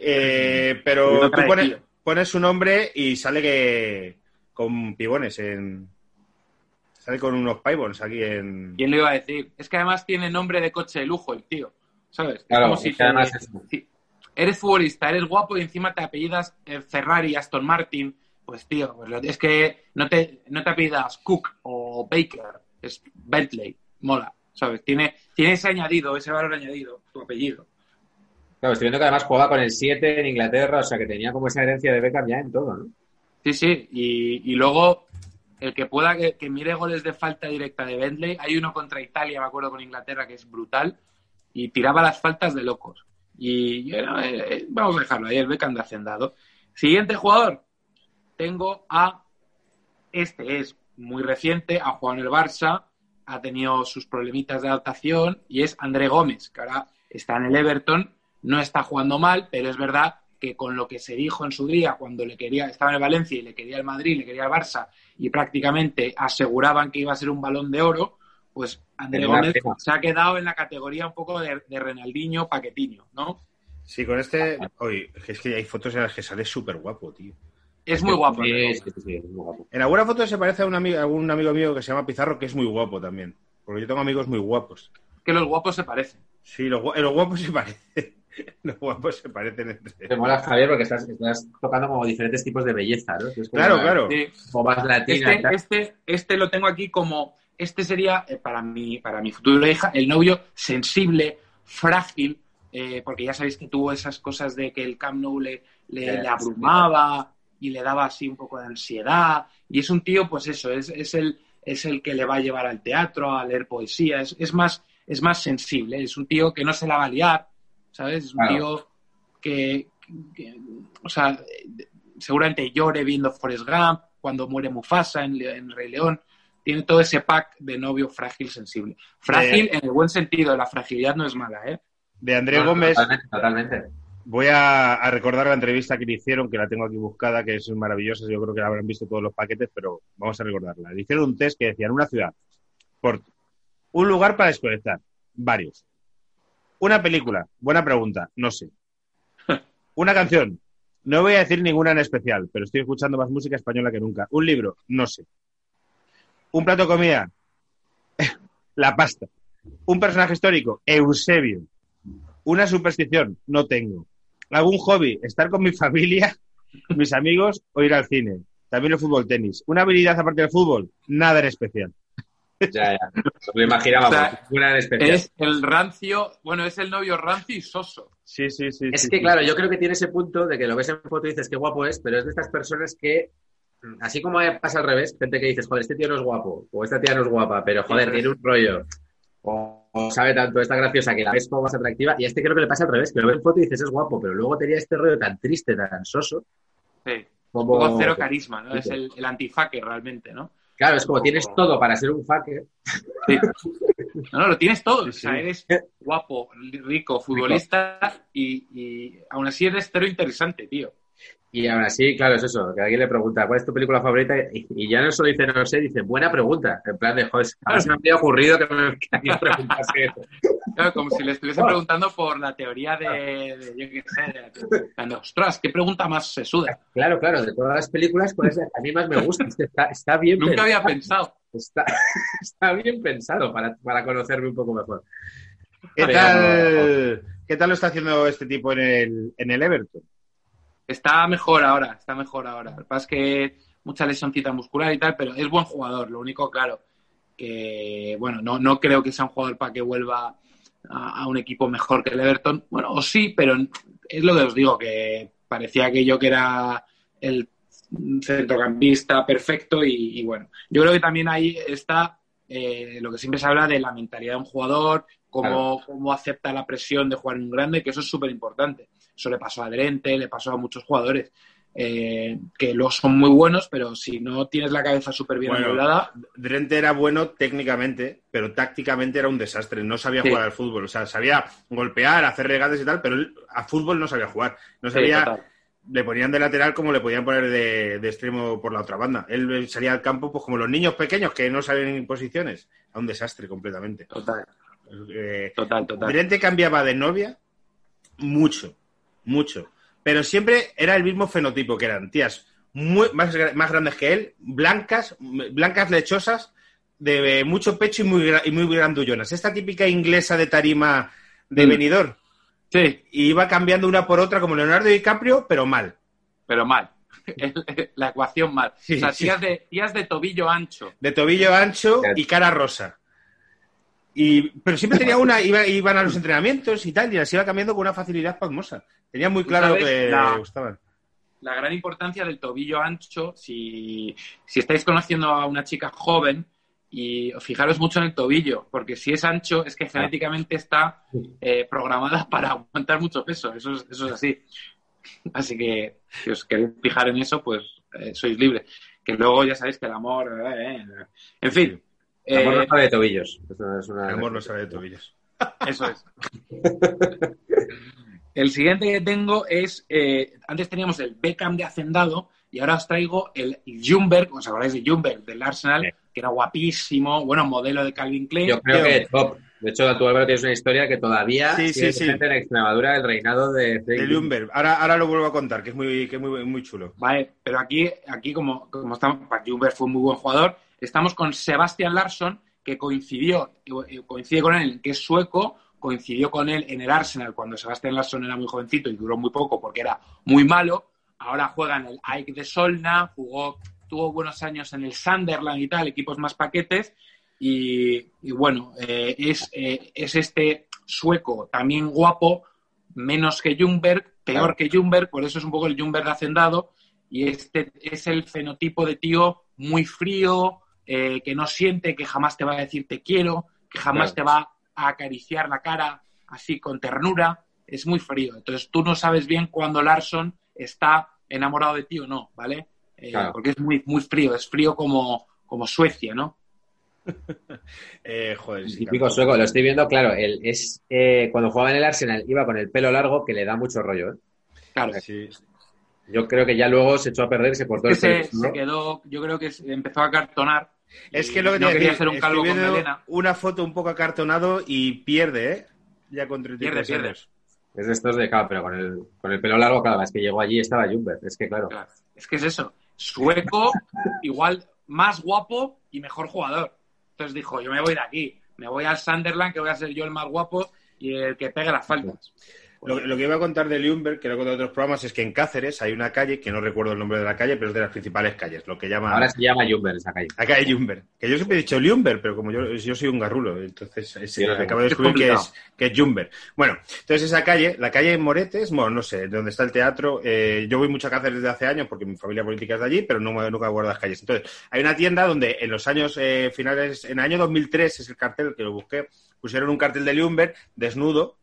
Eh, pero tú pones, pones su nombre y sale que con pibones en... Sale con unos pibons aquí en... ¿Quién le iba a decir? Es que además tiene nombre de coche de lujo el tío, ¿sabes? Claro, es como si es que además te- es- si eres futbolista, eres guapo y encima te apellidas eh, Ferrari, Aston Martin, pues tío, lo- es que no te, no te apellidas Cook o Baker, es Bentley, mola, ¿sabes? Tiene, tiene ese añadido, ese valor añadido, tu apellido. Claro, estoy viendo que además jugaba con el 7 en Inglaterra, o sea que tenía como esa herencia de Beckham ya en todo, ¿no? Sí, sí, y, y luego el que pueda que, mire goles de falta directa de Bentley, hay uno contra Italia, me acuerdo con Inglaterra, que es brutal, y tiraba las faltas de locos. Y eh, eh, vamos a dejarlo ahí, el Beckham de Hacendado. Siguiente jugador, tengo a, este es muy reciente, ha jugado en el Barça, ha tenido sus problemitas de adaptación, y es André Gómez, que ahora está en el Everton, no está jugando mal, pero es verdad que con lo que se dijo en su día cuando le quería, estaba en el Valencia y le quería el Madrid, le quería el Barça y prácticamente aseguraban que iba a ser un balón de oro, pues André Gómez se ha quedado en la categoría un poco de, de Renaldinho, Paquetiño, ¿no? Sí, con este... Oye, es que hay fotos en las que sale súper guapo, tío. Es muy guapo. André Sí, Gómez. sí, sí, sí, es muy guapo. En alguna foto se parece a un, amigo, a un amigo mío que se llama Pizarro, que es muy guapo también. Porque yo tengo amigos muy guapos. Que los guapos se parecen. Sí, los, los guapos se parecen. Los guapos se parecen entre Te mola, Javier, porque estás, estás tocando como diferentes tipos de belleza, ¿no? Es como Claro, una- claro. Sí. Como más latina Este, este, este lo tengo aquí como, este sería eh, para mi, para mi futura hija el novio sensible, frágil, eh, porque ya sabéis que tuvo esas cosas de que el Camp Nou le, le, le sí. abrumaba y le daba así un poco de ansiedad. Y es un tío, pues eso, es, es, el, es el que le va a llevar al teatro, a leer poesía, es, es, más, es más sensible, es un tío que no se la va a liar, ¿sabes? Es un Claro. tío que, que- o sea, seguramente llore viendo Forrest Gump, cuando muere Mufasa en, en Rey León. Tiene todo ese pack de novio frágil, sensible. Frágil en el buen sentido, la fragilidad no es mala, ¿eh? De André No, Gómez, Totalmente, totalmente. voy a, a recordar la entrevista que le hicieron, que la tengo aquí buscada, que es maravillosa. Yo creo que la habrán visto todos los paquetes, pero vamos a recordarla. Le hicieron un test que decía en una ciudad, por un lugar para desconectar, varios. Una película, buena pregunta, no sé. Una canción, no voy a decir ninguna en especial, pero estoy escuchando más música española que nunca. Un libro, no sé. Un plato de comida, la pasta. Un personaje histórico, Eusebio. Una superstición, no tengo. ¿Algún hobby? Estar con mi familia, mis amigos o ir al cine. También el fútbol tenis. ¿Una habilidad aparte del fútbol? Nada en especial. Ya, ya. Lo imaginábamos. O sea, una especial. Es el rancio, bueno, es el novio rancio y soso. Sí, sí, sí. Es sí, que, sí. claro, yo creo que tiene ese punto de que lo ves en foto y dices qué guapo es, pero es de estas personas que, mm, así como pasa al revés, gente que dices, joder, este tío no es guapo, o esta tía no es guapa, pero joder, Sí, tiene un rollo, o, o sabe tanto, está graciosa, que la ves como más atractiva, y a este creo que le pasa al revés, que lo ves en foto y dices es guapo, pero luego tenía este rollo tan triste, tan soso, Sí. Un como... poco cero carisma, ¿no? Sí, Es el, el antifaque realmente, ¿no? Claro, es como tienes todo para ser un fucker. Sí. No, no, lo tienes todo. Sí, O sea, eres guapo, rico, futbolista y, y aún así eres cero interesante, tío. Y aún así, claro, es eso, que alguien le pregunta, ¿cuál es tu película favorita? Y, y ya no solo dice, no lo sé, dice, buena pregunta. En plan de, joder, ahora se me había ocurrido que me que alguien preguntase eso. Claro, como si le estuviese preguntando por la teoría de, de- yo qué sé, de, de- ostras, ¿qué pregunta más se suda? Claro, claro, de todas las películas, ¿cuál es la que a mí más me gusta? Es que Está, está bien Nunca había pensado. Está, está bien pensado para, para conocerme un poco mejor. ¿Qué tal, ¿Qué tal lo está haciendo este tipo en el, en el Everton? Está mejor ahora, está mejor ahora. Lo que pasa es que mucha lesioncita muscular y tal, pero es buen jugador. Lo único, claro, que, bueno, no, no creo que sea un jugador para que vuelva a, a un equipo mejor que el Everton. Bueno, o sí, pero es lo que os digo, que parecía que yo que era el centrocampista perfecto y, y bueno, yo creo que también ahí está eh, lo que siempre se habla de la mentalidad de un jugador, cómo, cómo acepta la presión de jugar en un grande, que eso es súper importante. Eso le pasó a Drente, le pasó a muchos jugadores eh, que los son muy buenos, pero si no tienes la cabeza súper bien Bueno, amueblada, Drente era bueno técnicamente, pero tácticamente era un desastre. No sabía Sí. jugar al fútbol. O sea, sabía golpear, hacer regates y tal, pero a fútbol no sabía jugar. No sabía, le ponían de lateral como le podían poner de, de extremo por la otra banda. Él salía al campo pues como los niños pequeños que no saben en posiciones. A un desastre completamente. total, Eh, total, total. Drente cambiaba de novia mucho, mucho. Pero siempre era el mismo fenotipo, que eran tías muy, más, más grandes que él, blancas, blancas lechosas, de mucho pecho y muy, gra- y muy grandullonas. Esta típica inglesa de tarima de Mm. venidor. Sí, Y iba cambiando una por otra como Leonardo DiCaprio, pero mal. pero mal. la ecuación mal. Sí, o sea, sí. tías de, tías de tobillo ancho. De tobillo ancho y cara rosa. Y, pero siempre tenía una, iba, iban a los entrenamientos y tal, y las iba cambiando con una facilidad pasmosa. Tenía muy claro lo que La- le gustaban. la gran importancia del tobillo ancho, si, si estáis conociendo a una chica joven, y fijaros mucho en el tobillo, porque si es ancho es que genéticamente está eh, programada para aguantar mucho peso, eso es, eso es así. Así que si os queréis fijar en eso, pues eh, sois libres. Que luego ya sabéis que el amor... eh, eh, en fin. El amor no eh, sabe de tobillos. Eso es una- El amor no sabe de tobillos. Eso es. El siguiente que tengo es, eh, antes teníamos el Beckham de Hacendado y ahora os traigo el Jumberg, ¿os acordáis de Jumberg del Arsenal? Sí. Que era guapísimo, bueno, modelo de Calvin Klein. Yo creo que top. De hecho, tú, Álvaro, tienes una historia que todavía Sí, sí, sí. en Extremadura el reinado de De Lumber. Ahora, ahora lo vuelvo a contar, que es muy, que es muy, muy chulo. Vale, pero aquí, aquí como, como estamos, pues, Jumberg fue un muy buen jugador, estamos con Sebastian Larsson, que coincidió, coincide con él, que es sueco, coincidió con él en el Arsenal cuando Sebastian Larsson era muy jovencito y duró muy poco porque era muy malo. Ahora juega en el AEK de Solna, jugó, tuvo buenos años en el Sunderland y tal, equipos más paquetes. Y, bueno, eh, es, eh, es este sueco también guapo, menos que Jungberg, peor que Jungberg, por eso es un poco el Jungberg hacendado. Y este es el fenotipo de tío muy frío, eh, que no siente, que jamás te va a decir te quiero, que jamás Claro. te va a acariciar la cara así con ternura. Es muy frío. Entonces tú no sabes bien cuando Larson está enamorado de ti o no, ¿vale? Eh, Claro. Porque es muy, muy frío, es frío como, como Suecia, ¿no? Eh, joder, sí, Típico claro. sueco, lo estoy viendo, claro, él es eh, cuando jugaba en el Arsenal iba con el pelo largo que le da mucho rollo. ¿eh? Claro. Sí. Yo creo que ya luego se echó a perder, se cortó que el pelo. se, ¿no? se quedó, yo creo que empezó a cartonar. Es que lo que no quería decir, ser un calvo con viendo melena. una foto un poco acartonado y pierde, ¿eh? Ya con 33 Pierde, pierde. Es de estos de, claro, pero con el, con el pelo largo, claro, es que llegó allí y estaba Jumber. Es que, claro, Claro. Es que es eso. Sueco, igual más guapo y mejor jugador. Entonces dijo, yo me voy de aquí. Me voy al Sunderland, que voy a ser yo el más guapo y el que pegue las faltas. Lo, lo que iba a contar de Lumber, que lo he contado en otros programas, es que en Cáceres hay una calle, que no recuerdo el nombre de la calle, pero es de las principales calles, lo que llaman... ahora se llama Jumber esa calle. La calle Jumber. Que yo siempre he dicho Lumber, pero como yo, yo soy un garrulo, entonces eh, Sí, acabo de es descubrir que es, que es Jumber. Bueno, entonces esa calle, la calle Moretes, bueno, no sé, donde está el teatro, eh, yo voy mucho a Cáceres desde hace años porque mi familia política es de allí, pero no me, nunca guardo las calles. Entonces, hay una tienda donde en los años eh, finales, en el año 2003, es el cartel que lo busqué, pusieron un cartel de Lumber desnudo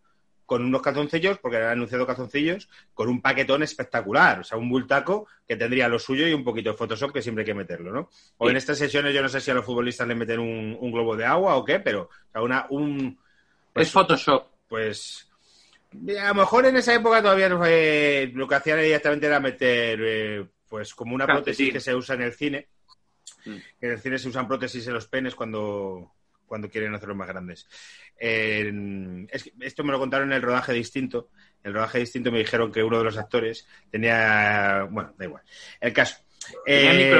con unos calzoncillos, porque han anunciado calzoncillos, con un paquetón espectacular, o sea, un bultaco que tendría lo suyo y un poquito de Photoshop que siempre hay que meterlo, ¿no? O Sí. en estas sesiones yo no sé si a los futbolistas le meten un, un globo de agua o qué, pero o sea, una, un... Es Photoshop. Pues a lo mejor en esa época todavía no fue- lo que hacían directamente era meter eh, pues como una Calcetín. prótesis que se usa en el cine. Mm. En el cine se usan prótesis en los penes cuando, cuando quieren hacerlos más grandes. Eh, es esto me lo contaron en el rodaje distinto. En el rodaje distinto me dijeron que uno de los actores tenía. Bueno, da igual. El caso. Tenía Eh,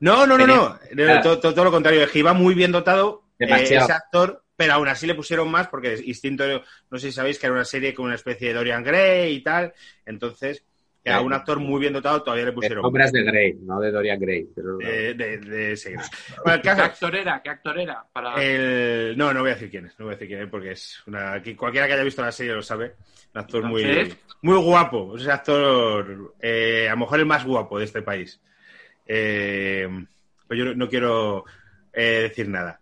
no, no, no, no. Tenía- Todo, todo- todo lo contrario. Es que iba muy bien dotado eh, ese actor, pero aún así le pusieron más porque Instinto, no sé si sabéis que era una serie con una especie de Dorian Gray y tal. Entonces, que a un actor muy bien dotado todavía le pusieron Sombras de Grey, no de Dorian Gray. Pero... eh, de, de ese. Bueno, ¿Qué actor era? ¿Qué actor era? Para... el- no, no voy a decir quién es, no voy a decir quién es porque es una que cualquiera que haya visto la serie lo sabe. Un actor muy, muy guapo, es un actor eh, a lo mejor el más guapo de este país. Eh, pues yo no, no quiero eh, decir nada.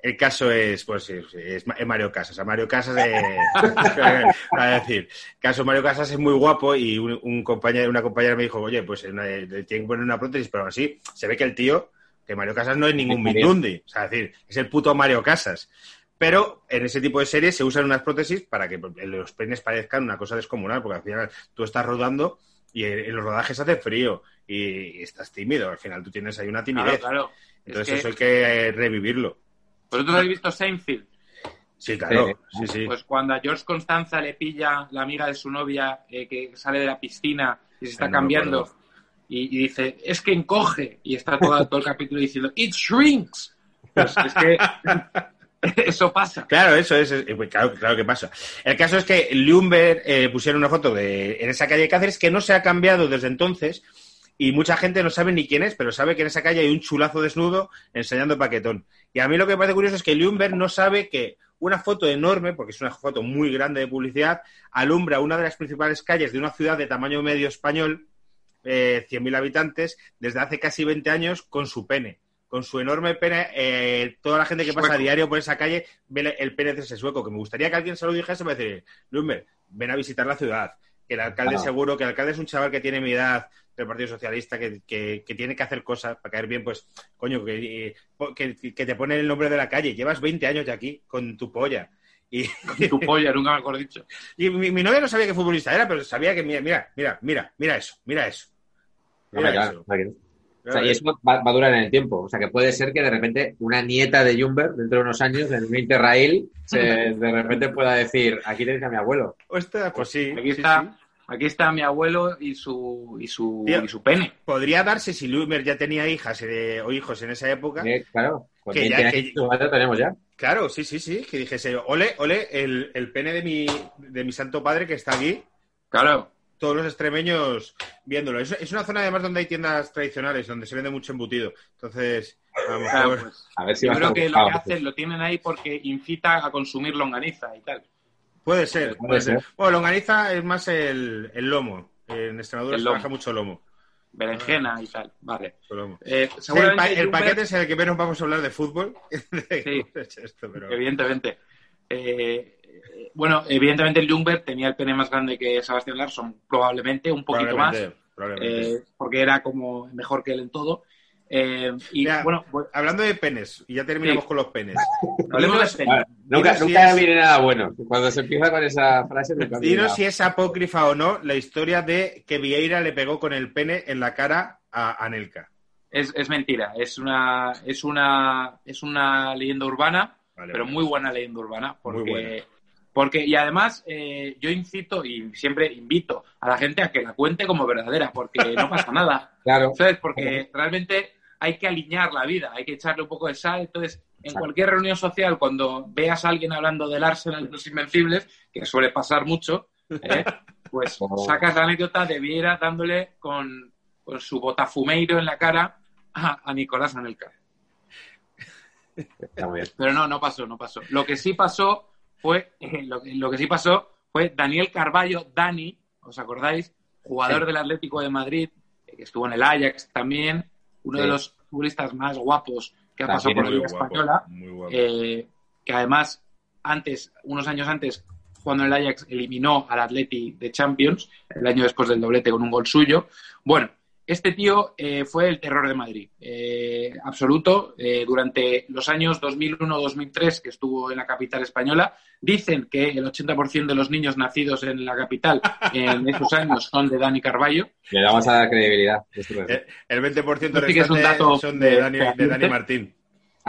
El caso es, pues es, es Mario Casas. A Mario Casas, eh, decir, caso Mario Casas es muy guapo y un, un compañero, una compañera me dijo, oye, pues eh, le tienen que poner una prótesis, pero así se ve que el tío, que Mario Casas no es ningún. Mindundi, o sea, es decir, es el puto Mario Casas. Pero en ese tipo de series se usan unas prótesis para que los penes parezcan una cosa descomunal, porque al final tú estás rodando y en los rodajes hace frío y estás tímido. Al final tú tienes ahí una timidez. Claro, claro. Entonces Es que- eso hay que eh, revivirlo. ¿Vosotros habéis visto Seinfeld? Sí, claro. Sí. Sí, sí. Pues cuando a George Constanza le pilla la amiga de su novia eh, que sale de la piscina y se está Ay, no me cambiando y, y dice, es que encoge. Y está todo, todo el capítulo diciendo, it shrinks. Pues es que eso pasa. Claro, eso es, es- pues claro, claro que pasa. El caso es que Lumber eh, pusieron una foto de, en esa calle de Cáceres que no se ha cambiado desde entonces y mucha gente no sabe ni quién es, pero sabe que en esa calle hay un chulazo desnudo enseñando paquetón. Y a mí lo que me parece curioso es que Lumber no sabe que una foto enorme, porque es una foto muy grande de publicidad, alumbra una de las principales calles de una ciudad de tamaño medio español, eh, 100.000 habitantes, desde hace casi 20 años con su pene. Con su enorme pene, eh, toda la gente que pasa a diario por esa calle ve el pene de ese sueco. Que me gustaría que alguien se lo dijese para decir, Lumber, ven a visitar la ciudad. Que el alcalde Claro. seguro, que el alcalde es un chaval que tiene mi edad del Partido Socialista, que, que- que tiene que hacer cosas para caer bien, pues, coño, que, que, que te pone el nombre de la calle. Llevas 20 años ya aquí con tu polla. Y, Tu polla, nunca mejor dicho. y mi, mi novia no sabía qué futbolista era, pero sabía que, mira, mira, mira, mira, mira eso, mira eso. Mira Hombre, claro, eso. claro que no. O sea, Claro, y eso va, va a durar en el tiempo. O sea, que puede ser que de repente una nieta de Jumber, dentro de unos años, en el Interrail, se, de repente pueda decir, aquí tenéis a mi abuelo. Pues sí. Aquí sí, está, sí. Aquí está mi abuelo y su, y su, Tío. y su pene. Podría darse si Lumer ya tenía hijas eh, o hijos en esa época. Eh, claro, con Que 20 ya- que- tu madre tenemos ya. Claro, sí, sí, sí. Que dijese, ole, ole, el, el pene de mi, de mi santo padre que está aquí. Claro. Todos los extremeños viéndolo. Es, es una zona además donde hay tiendas tradicionales, donde se vende mucho embutido. Entonces, a lo claro, mejor... pues, A ver si yo a creo que lo que hacen lo tienen ahí porque incita a consumir longaniza y tal. Puede ser, Puede puede ser. ser. Bueno, longaniza es más el, el lomo. En Extremadura El se lomo. trabaja mucho lomo. Berenjena y tal. Vale. Eh, el, pa- el paquete es el que menos vamos a hablar de fútbol. Sí. Esto, pero- Evidentemente. Eh, eh, bueno, evidentemente el Jungberg tenía el pene más grande que Sebastián Larsson, probablemente un poquito más, Probablemente, probablemente. eh, porque era como mejor que él en todo. Eh, y Mira, bueno, Hablando de penes, y ya terminamos Sí. con los penes. hablemos de pene. Vale, Nunca, si es- viene nada bueno. Cuando se empieza con esa frase, nunca Dinos si es apócrifa o no la historia de que Vieira le pegó con el pene en la cara a Anelka. Es, es mentira, es una, es una, es una leyenda urbana, Vale, pero vale. muy buena leyenda urbana, porque, porque y además eh, yo incito y siempre invito a la gente a que la cuente como verdadera, porque no pasa nada. Claro. ¿Sabes? Porque realmente hay que alinear la vida, hay que echarle un poco de sal. Entonces, en Exacto. cualquier reunión social, cuando veas a alguien hablando del Arsenal de los Invencibles, que suele pasar mucho, ¿eh? pues Oh. sacas la anécdota de Viera dándole con, con su botafumeiro en la cara a, a Nicolás Anelka. Pero no, no pasó, no pasó. Lo que sí pasó fue, eh, lo, que- lo que sí pasó fue Daniel Carballo, Dani, ¿os acordáis? Jugador Sí. del Atlético de Madrid, eh, que estuvo en el Ajax también, uno Sí. de los futbolistas más guapos que ha pasado por la Liga Española, eh, que además, antes, unos años antes, cuando el Ajax eliminó al Atleti de Champions, el año después del doblete con un gol suyo. Bueno, este tío eh, fue el terror de Madrid, eh, absoluto. Eh, durante los años 2001-2003 que estuvo en la capital española, dicen que el 80% de los niños nacidos en la capital en esos años son de Dani Carballo. Le damos a la credibilidad. El 20% Sí que es un restante dato son de Dani, de Dani. Martín.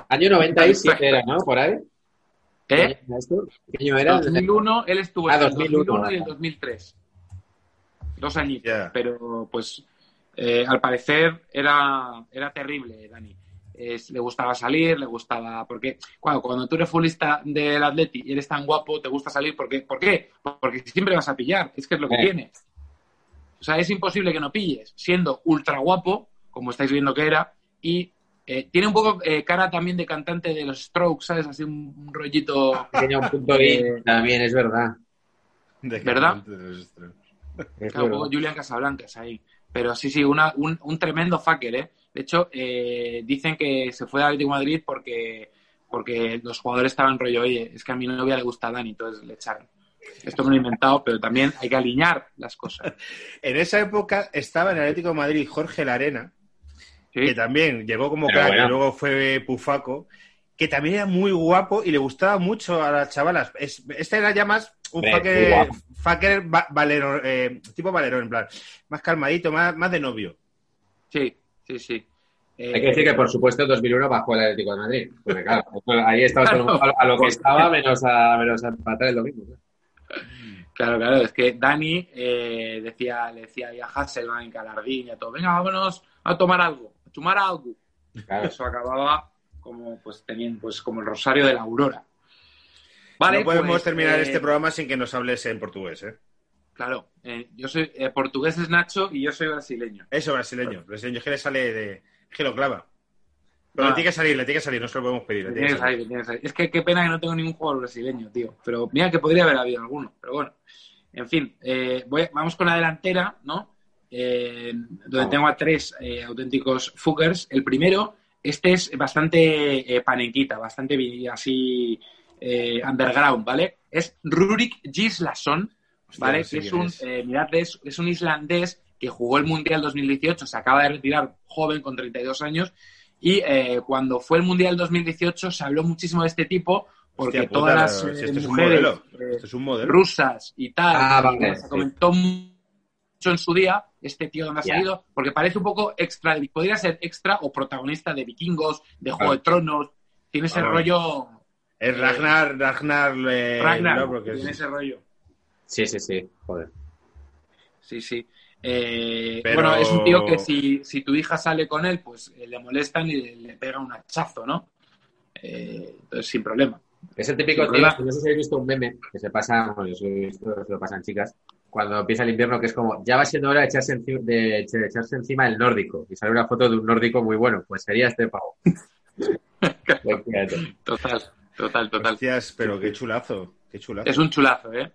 Año 97 era, ¿no? Por ahí. ¿Eh? ¿Qué año era? 2001, él estuvo Ah, en el 2001, 2001 y el vale. 2003. Dos añitos. Pero, pues, eh, al parecer era, era terrible, Dani. Es- le gustaba salir, le gustaba... Porque cuando, cuando tú eres futbolista del Atleti y eres tan guapo, te gusta salir. ¿Por qué? ¿Por qué? Porque siempre vas a pillar. Es que es lo que Eh. tiene. O sea, es imposible que no pilles, siendo ultra guapo, como estáis viendo que era, y eh, tiene un poco eh, cara también de cantante de los Strokes, ¿sabes? Así un, un rollito... Tenía un punto de también, es verdad. De ¿Verdad? de los Claro, Julian Casablancas ahí. Pero sí, sí, una- un, un tremendo fucker, ¿eh? De hecho, eh, dicen que se fue a Atlético Madrid porque, porque los jugadores estaban rollo, oye, es que a mi novia le gusta Dani, entonces le echaron. Esto me lo he inventado, pero también hay que alinear las cosas. En esa época estaba en el Atlético de Madrid Jorge Larena, ¿sí? que también llegó como Pero crack bueno. y luego fue Pufaco, que también era muy guapo y le gustaba mucho a las chavalas. Es- este era ya más un fucker, fucker va- valero- eh, tipo valerón, en plan, más calmadito, más, más de novio. Sí, sí, sí. Eh, Hay que decir que, por supuesto, en 2001 bajó el Atlético de Madrid. Porque, claro, ahí estaba todo el mundo Claro. a lo que estaba, menos a, menos a empatar el domingo. claro. Claro, claro, es que Dani eh, decía, le decía ahí a Hasselbank, a Lardín y a todo, venga, vámonos a tomar algo, a tomar algo. Claro. Eso acababa como pues teniendo pues como el rosario de la aurora. Vale, no podemos pues, terminar eh, este programa sin que nos hables en portugués, ¿eh? Claro, eh, yo soy eh, portugués es Nacho y yo soy brasileño. Eso, brasileño. Brasileño es que le sale de... Es que lo clava. Pero Ah. le tiene que salir, le tiene que salir, no se lo podemos pedir. le tiene que salir. ahí, tienes ahí. Es que qué pena que no tengo ningún jugador brasileño, tío. Pero mira que podría haber habido alguno. Pero bueno, en fin, eh, voy- vamos con la delantera, ¿no? Eh, donde tengo a tres eh, auténticos fuckers. El primero, este es bastante eh, panenquita, bastante así eh, underground, ¿vale? Es Rurik Gislason, Hostia, ¿vale? no sé que es un, eh, mirad, es, es un islandés que jugó el Mundial 2018, se acaba de retirar joven con 32 años y eh, cuando fue el Mundial 2018 se habló muchísimo de este tipo porque Hostia puta, todas las si esto es un mujeres modelo. eh, Esto es un modelo. rusas y tal, Ah, vale, se sí. comentó mucho en su día este tío donde ha salido, porque parece un poco extra, podría ser extra o protagonista de Vikingos, de Juego de Tronos, tiene ese rollo Es Ragnar, Ragnar... eh, Ragnar, no, porque tiene es- ese rollo. Sí, sí, sí. Joder. Sí, sí. Eh, Pero- Bueno, es un tío que si, si tu hija sale con él, pues eh, le molestan y le, le pega un hachazo, ¿no? Eh, entonces, sin problema. Es el típico tío, problema. no sé si habéis visto un meme que se pasa, bueno, yo sí he visto, se lo pasan chicas, cuando empieza el invierno, que es como, ya va siendo hora de echarse, enci- de, de echarse encima el nórdico. Y sale una foto de un nórdico muy bueno, pues sería este pavo. Total, total, total. Hostias, pero qué chulazo. Qué chulazo. Es un chulazo, ¿eh?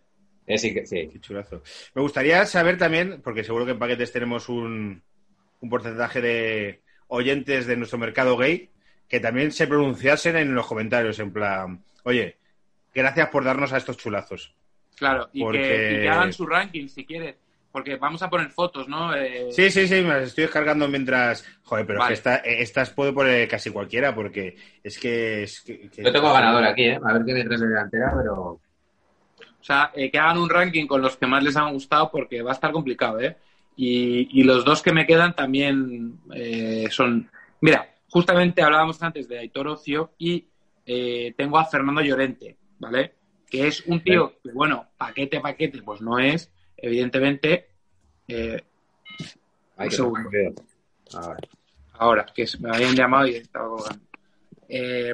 Eh, sí, que- sí. Qué chulazo. Me gustaría saber también, porque seguro que en paquetes tenemos un, un porcentaje de oyentes de nuestro mercado gay, que también se pronunciasen en los comentarios, en plan, oye, gracias por darnos a estos chulazos. Claro, y, Porque- que, y que hagan su ranking si quieres. Porque vamos a poner fotos, ¿no? Eh, Sí, sí, sí, me las estoy descargando mientras. Joder, pero Vale. es que esta- eh, estas puede poner casi cualquiera, porque es que. Es que, que- Yo tengo ganador aquí, ¿eh? A ver qué me traes de delantera, pero... O sea, eh, que hagan un ranking con los que más les han gustado porque va a estar complicado, ¿eh? Y, y los dos que me quedan también eh, son... Mira, justamente hablábamos antes de Aitor Ocio y eh, tengo a Fernando Llorente, ¿vale? Que es un tío que, bueno, paquete, paquete, pues no es, evidentemente, eh, Ay, Un que segundo. Ahora. ahora, que me habían llamado y estaba colgando. Eh,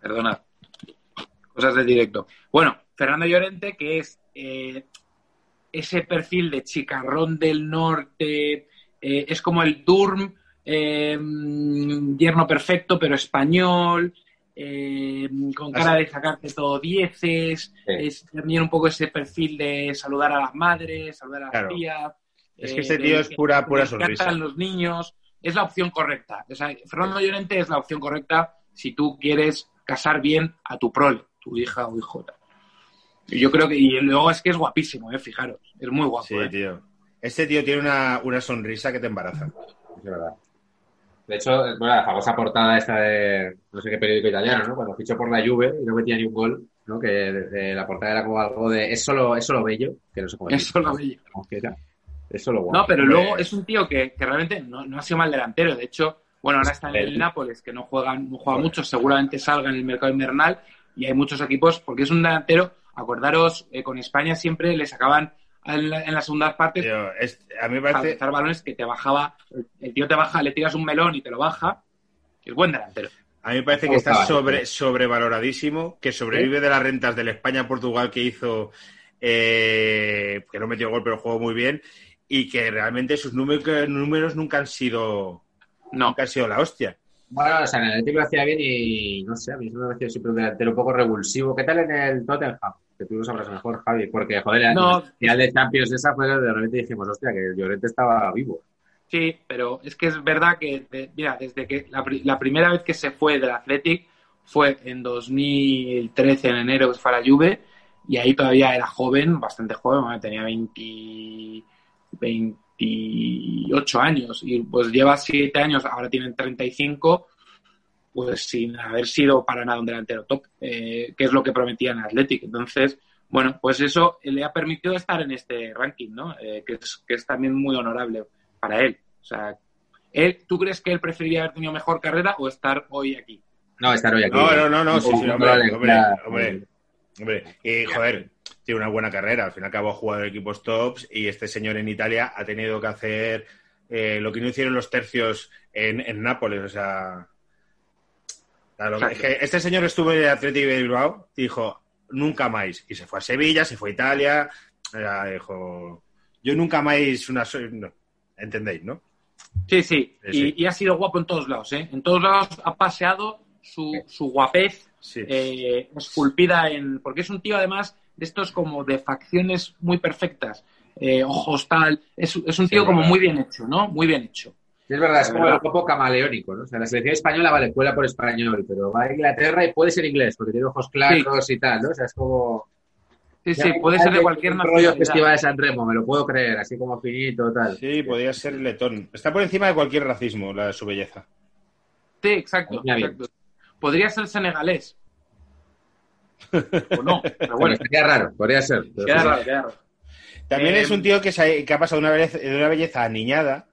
perdonad. Cosas del directo. Bueno, Fernando Llorente, que es eh, ese perfil de chicarrón del norte, eh, es como el Durm, eh, yerno perfecto, pero español, eh, con cara de sacarte todo dieces, es también un poco ese perfil de saludar a las madres, saludar a las Claro. tías. Es que eh, este de- tío es pura, pura sonrisa. los niños, es la opción correcta. O sea, Fernando Llorente es la opción correcta si tú quieres casar bien a tu prole. tu hija o hijo. Y yo creo que, y luego es que es guapísimo, eh, fijaros, es muy guapo. Sí, eh. tío. Este tío tiene una, una sonrisa que te embaraza. Es verdad. De hecho, bueno, la famosa portada esta de no sé qué periódico italiano, ¿no? Cuando fichó por la Juve y no metía ni un gol, ¿no? Que de- la portada era como algo de es solo, es solo bello, que no sé cómo Es solo bello. Es solo guapo. No, pero luego es un tío que, que realmente no, no ha sido mal delantero. De hecho, bueno, ahora está en el. Nápoles, que no juega, no juega mucho, seguramente salga en el mercado invernal. Y hay muchos equipos, porque es un delantero, acordaros, eh, con España siempre le sacaban en, la- en partes Tío, es- a mí me parece... balones que te bajaba, el, tío te baja, le tiras un melón y te lo baja. Es buen delantero. A mí me parece que está sobre, sobrevaloradísimo, que sobrevive de las rentas del España-Portugal que hizo, eh, que no metió gol, pero jugó muy bien, y que realmente sus números, nunca han sido No, nunca han sido la hostia. Bueno, o sea, en el Atlético lo hacía bien y no sé, a mí me ha parecido siempre un delantero un poco revulsivo. ¿Qué tal en el Tottenham? Que tú lo sabrás mejor, Javi, porque, joder, No. la final de Champions esa fue de repente dijimos, hostia, que Llorente estaba vivo. Sí, pero es que es verdad que, de- mira, desde que la, la primera vez que se fue del Athletic fue en 2013, en enero, que fue a la Juve, y ahí todavía era joven, bastante joven, bueno, tenía 20, 28 años, y pues lleva 7 años, ahora tienen 35, pues sin haber sido para nada un delantero top, eh, que es lo que prometía en Athletic. Entonces, bueno, pues eso le ha permitido estar en este ranking, ¿no? Eh, que, es, que es también muy honorable para él. O sea, él, ¿tú crees que él preferiría haber tenido mejor carrera o estar hoy aquí? No, estar hoy aquí. No, no, no, no, sí, hombre, hombre, hombre, eh, hombre. Y, joder, tiene una buena carrera. Al fin y al cabo ha jugado en equipos tops y este señor en Italia ha tenido que hacer eh, lo que no hicieron los tercios en, en Nápoles. O sea, claro, es que este señor estuvo en el Atlético de Bilbao dijo, nunca más. Y se fue a Sevilla, se fue a Italia. ya dijo, yo nunca más una... no, ¿Entendéis, no? Sí, sí. Sí, sí. Y, y ha sido guapo en todos lados, ¿eh? En todos lados ha paseado su, su guapez eh, esculpida en... Porque es un tío, además, de estos como de facciones muy perfectas. Eh, ojos tal... Es, es un tío como muy bien hecho, ¿no? Muy bien hecho. Es verdad, es como el grupo camaleónico, ¿no? O sea, la selección española, vale, cuela por español, pero va a Inglaterra y puede ser inglés, porque tiene ojos claros y tal, ¿no? O sea, es como... Sí, sí, puede ser de cualquier Un rollo nacionalidad. Festival de San Remo, me lo puedo creer, así como finito, tal. Sí, podía ser letón. Está por encima de cualquier racismo, la, su belleza. Sí, exacto, exacto. Podría ser senegalés. o no, pero Bueno, sería raro, podría ser. queda raro, queda raro. También Eh, es un tío que, se ha, que ha pasado de una belleza, de una belleza aniñada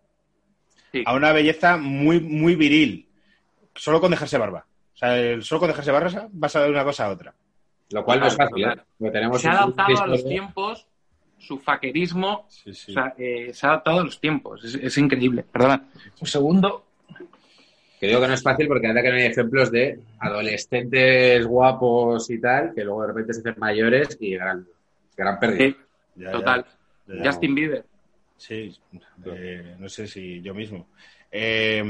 Sí. a una belleza muy, muy viril. Solo con dejarse barba. O sea, el- solo con dejarse barba pasa de una cosa a otra. Lo cual no es fácil, ¿eh? Tenemos Se ha un- adaptado a los tiempos, su faquerismo Sí, sí. o sea, eh, se ha adaptado a los tiempos. Es, es increíble. Perdona. Un segundo. Que digo que no es fácil porque anda que no hay ejemplos de adolescentes guapos y tal, que luego de repente se hacen mayores y gran, gran pérdida. Sí, Ya, ya, total. ya, ya. Justin Bieber. Sí, eh, no sé si yo mismo. Eh,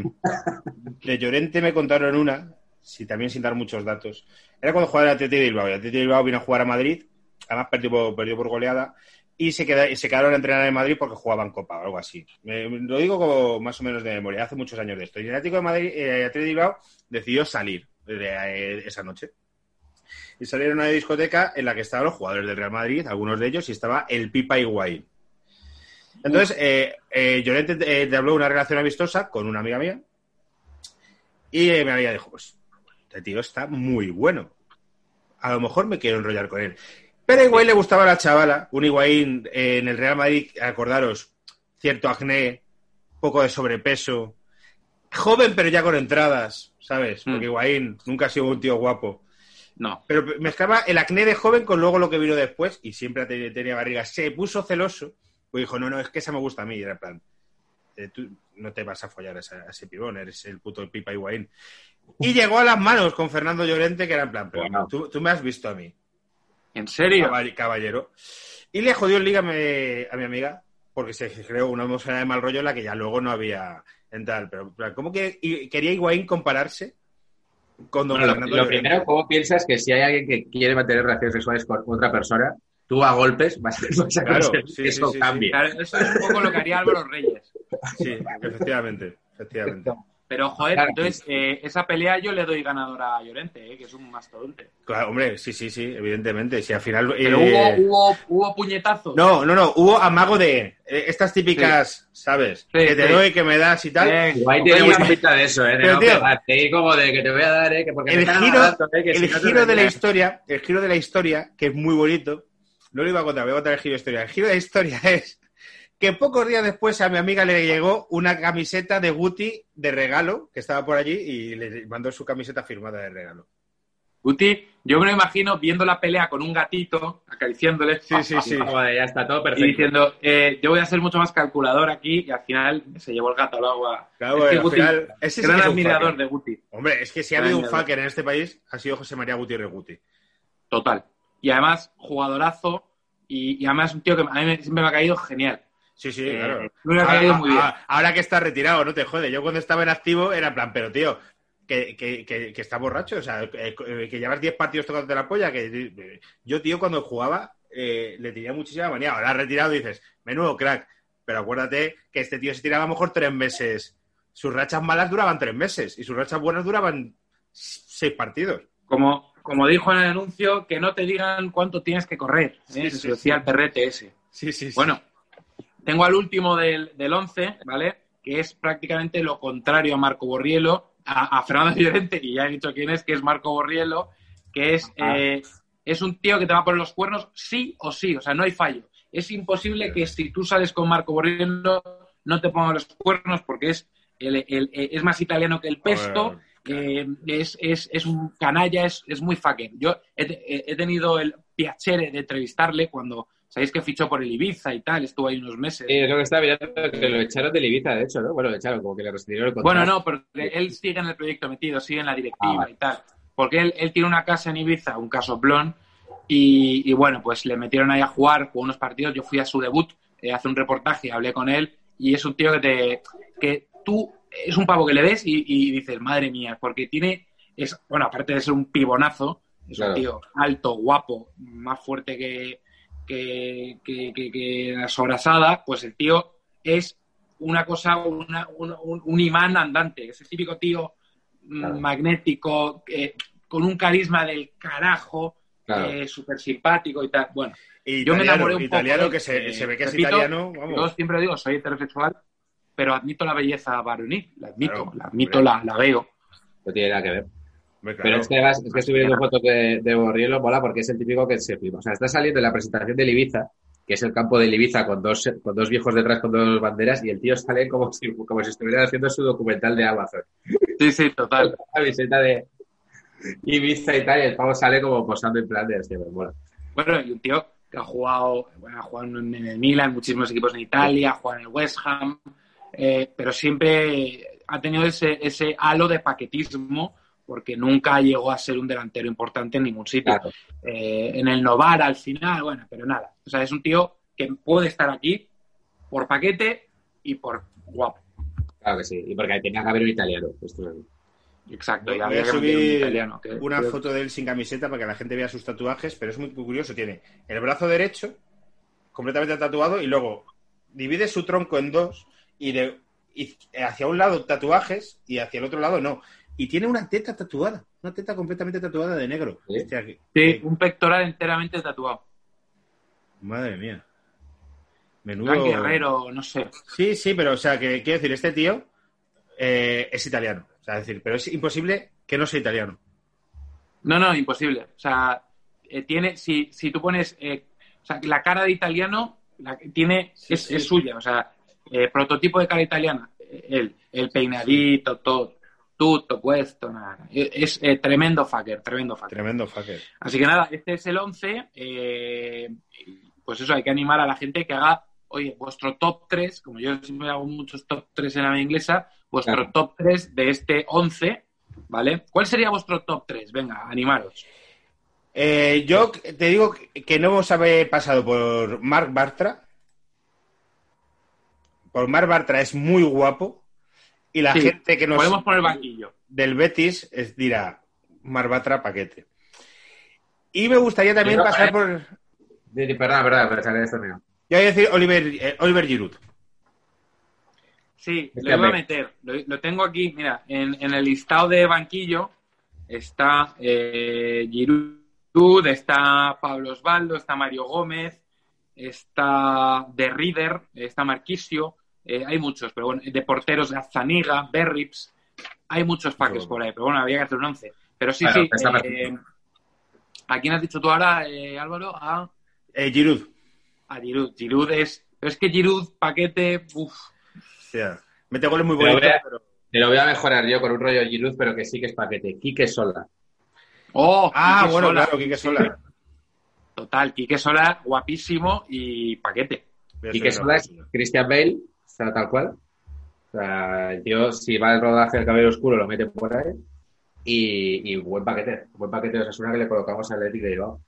de Llorente me contaron una, si también sin dar muchos datos. Era cuando jugaba el Atlético de Bilbao. El Atlético de Bilbao vino a jugar a Madrid, además perdió, por- perdió por goleada, y se, queda- y se quedaron a entrenar en Madrid porque jugaban Copa o algo así. Me- lo digo como más o menos de memoria, hace muchos años de esto. Y el Atlético de Madrid, eh, el Atlético de Bilbao decidió salir de, eh, esa noche. Y salieron a una discoteca en la que estaban los jugadores del Real Madrid, algunos de ellos, y estaba el Pipa Higuaín. Entonces, eh, eh, Llorente eh, te habló de una relación amistosa con una amiga mía y eh, mi amiga dijo, pues, este tío está muy bueno. A lo mejor me quiero enrollar con él. Pero Higuaín le gustaba a la chavala, un Higuaín eh, en el Real Madrid, acordaros, cierto acné, poco de sobrepeso, joven pero ya con entradas, ¿sabes? Porque Mm. Higuaín nunca ha sido un tío guapo. No. Pero mezclaba el acné de joven con luego lo que vino después y siempre te- tenía barriga. Se puso celoso, pues dijo, no, no, es que esa me gusta a mí. Y era en plan, eh, tú no te vas a follar a, ese pibón, eres el puto Pipa Higuaín. Y llegó a las manos con Fernando Llorente, que era en plan, pero tú, tú me has visto a mí, ¿En serio? caball- caballero. Y le jodió el liga a mi, a mi amiga, porque se creó una atmósfera de mal rollo en la que ya luego no había en tal. Pero, ¿cómo que quería Higuaín compararse con don Bueno, lo, Fernando lo Llorente? primero, ¿cómo piensas que si hay alguien que quiere mantener relaciones sexuales con otra persona, tú a golpes vas, vas a Claro, conseguir sí, que sí, eso sí, sí. cambie? Claro, eso es un poco lo que haría Álvaro Reyes. Sí, efectivamente, efectivamente. Pero, joder, Claro. entonces, eh, esa pelea yo le doy ganadora a Llorente, eh, que es un mastodonte. Claro, hombre, sí, sí, sí, evidentemente. Si al final. Pero eh, hubo, hubo, hubo puñetazos. No, no, no, hubo amago de eh, estas típicas, ¿sabes? que te sí. doy, que me das y tal. Eh, Igual tiene mucha pinta de eso, ¿eh? Pero, no tío, y como de que te voy a dar, ¿eh? Que porque el giro, dando, ¿eh? Que si el no te giro de la historia, el giro de la historia, que es muy bonito, no lo iba a contar, voy a contar el giro de historia. El giro de historia es que pocos días después a mi amiga le llegó una camiseta de Guti de regalo, que estaba por allí, y le mandó su camiseta firmada de regalo. Guti, yo me lo imagino viendo la pelea con un gatito, acariciándole. Sí, sí, sí. Ya está todo Y perfecto. diciendo, eh, yo voy a ser mucho más calculador aquí, y al final se llevó el gato al agua. Claro, Es que al Guti, final, ese sí gran que es un admirador de Guti, Hombre, es que si ha habido un fucker en este país, ha sido José María Gutiérrez Guti. total. Y además, jugadorazo, y, y además un tío que a mí me- siempre me ha caído genial. Sí, sí, Eh, claro. me ha Ahora, caído muy bien. ahora- ahora que está retirado, no te jode. Yo cuando estaba en activo era en plan, pero tío, que, que, que, que está borracho, o sea, que, que llevas 10 partidos tocándote la polla, que yo, tío, cuando jugaba eh, le tenía muchísima manía. Ahora retirado dices, menudo crack, pero acuérdate que este tío se tiraba a lo mejor tres meses. Sus rachas malas duraban tres meses y sus rachas buenas duraban seis partidos. Como, como dijo en el anuncio, que no te digan cuánto tienes que correr. ¿eh? Sí, Se decía sí. el perrete ese. Sí, sí, sí. Bueno, tengo al último del, del 11, ¿vale? Que es prácticamente lo contrario a Marco Borrielo, a, a Fernando Llorente, que ya he dicho quién es, que es Marco Borrielo, que es, Ah. eh, es un tío que te va a poner los cuernos sí o sí, o sea, no hay fallo. Es imposible que si tú sales con Marco Borrielo no te ponga los cuernos porque es, el- el- es más italiano que el pesto, eh, es, es, es un canalla, es, es muy fucker. Yo he, tenido el piacere de entrevistarle cuando, sabéis que fichó por el Ibiza y tal, estuvo ahí unos meses. Sí, es lo que estaba mirando, que lo echaron del Ibiza, de hecho, ¿no? Bueno, lo echaron, como que le rescindieron el contrato. Bueno, no, porque él sigue en el proyecto metido, sigue en la directiva Ah, vale. y tal. Porque él, él tiene una casa en Ibiza, un casoplón, y, y bueno, pues le metieron ahí a jugar, jugó unos partidos, yo fui a su debut, eh, hace un reportaje, hablé con él, y es un tío que te que tú, es un pavo que le ves y, y dices, madre mía, porque tiene, es bueno, aparte de ser un pibonazo, es Claro. un tío alto, guapo, más fuerte que, que, que, que- que la sobrasada, pues el tío es una cosa, una- un, un- un imán andante, ese típico tío mm, Claro. magnético, eh, con un carisma del carajo, Claro. súper simpático y tal. Bueno, Y yo me italiano, enamoré un italiano poco. que se, eh, se ve que es italiano, Yo vamos. siempre digo, soy heterosexual, pero admito la belleza varonil, la admito, Claro, la admito, la, la veo. No tiene nada que ver. Claro. Pero es que además, es que estoy viendo fotos de, de Borrielo, mola porque es el típico que se flipa. O sea, está saliendo en la presentación del Ibiza, que es el campo del Ibiza con dos, con dos viejos detrás con dos banderas, y el tío sale como si, como si estuviera haciendo su documental de Amazon. Sí, sí, total. La visita de Ibiza y tal, y el pavo sale como posando en plan de este, mola. Bueno, y un tío que ha jugado, bueno, ha jugado en el Milan, en muchísimos equipos en Italia, ha jugado en el West Ham, eh, pero siempre ha tenido ese, ese halo de paquetismo porque nunca llegó a ser un delantero importante en ningún sitio. Claro. Eh, en el Novara al final, bueno, pero nada. O sea, es un tío que puede estar aquí por paquete y por guapo. Claro que sí, y porque tenía que haber un italiano. Esto es- Exacto. Voy y a meter un subir italiano, que- una foto de él sin camiseta para que la gente vea sus tatuajes, pero es muy curioso. Tiene el brazo derecho completamente tatuado y luego divide su tronco en dos y, de, y hacia un lado tatuajes y hacia el otro lado no. Y tiene una teta tatuada, una teta completamente tatuada de negro. ¿Sí? Este aquí. Sí, un pectoral enteramente tatuado. Madre mía. Menudo. Gran guerrero, no sé. Sí, sí, pero o sea, que quiero decir, este tío eh, es italiano. O sea, es decir, pero es imposible que no sea italiano. No, no, imposible. O sea, eh, tiene, si, si tú pones, eh, o sea, la cara de italiano la, tiene, Sí, es, sí. es suya. O sea, eh, prototipo de cara italiana. eh, El, el peinadito, todo, tutto, puesto, nada. nada. Es eh, tremendo fucker, tremendo fucker. Tremendo fucker. Así que nada, este es el 11. eh, pues eso, hay que animar a la gente que haga, oye, vuestro top 3, como yo siempre hago muchos top 3 en la inglesa, vuestro Claro. top 3 de este 11, ¿vale? ¿Cuál sería vuestro top 3? Venga, animaros. Eh, yo te digo que no hemos haber pasado por Marc Bartra. Por Marc Bartra es muy guapo. Y la Sí, gente que nos Podemos poner banquillo. del Betis es, dirá Marc Bartra paquete. Y me gustaría también pasar eh. por. Perdón, perdón, sale esto mío. Yo voy a decir Oliver, eh, Oliver Giroud. Sí, Este lo iba a meter. Lo, lo tengo aquí, mira, en, en el listado de banquillo está eh, Giroud, está Pablo Osvaldo, está Mario Gómez, está Rieder, está Marquisio, eh, hay muchos, pero bueno, de porteros Zaniga, Berrips, hay muchos paques por ahí, pero bueno, había que hacer un once. Pero sí, Claro, sí, eh. ¿a quién has dicho tú ahora, eh, Álvaro? A, Eh, Giroud. a Giroud. Giroud es... Pero es que Giroud, paquete, uff, Hostia. Mete goles muy bonitos, pero... Te lo voy a mejorar yo con un rollo Giroud, pero que sí que es paquete. Quique Sola. Oh, Ah, Quique bueno, Sola. claro, Quique Sola. Total, Quique Sola, guapísimo y paquete. Quique Sola es Christian Bale, o sea, tal cual. O sea, el tío, si va al rodaje del cabello oscuro, lo mete por ahí. Y, y buen paquete. Buen paquete de Osasuna que le colocamos al Atlético de Bilbao.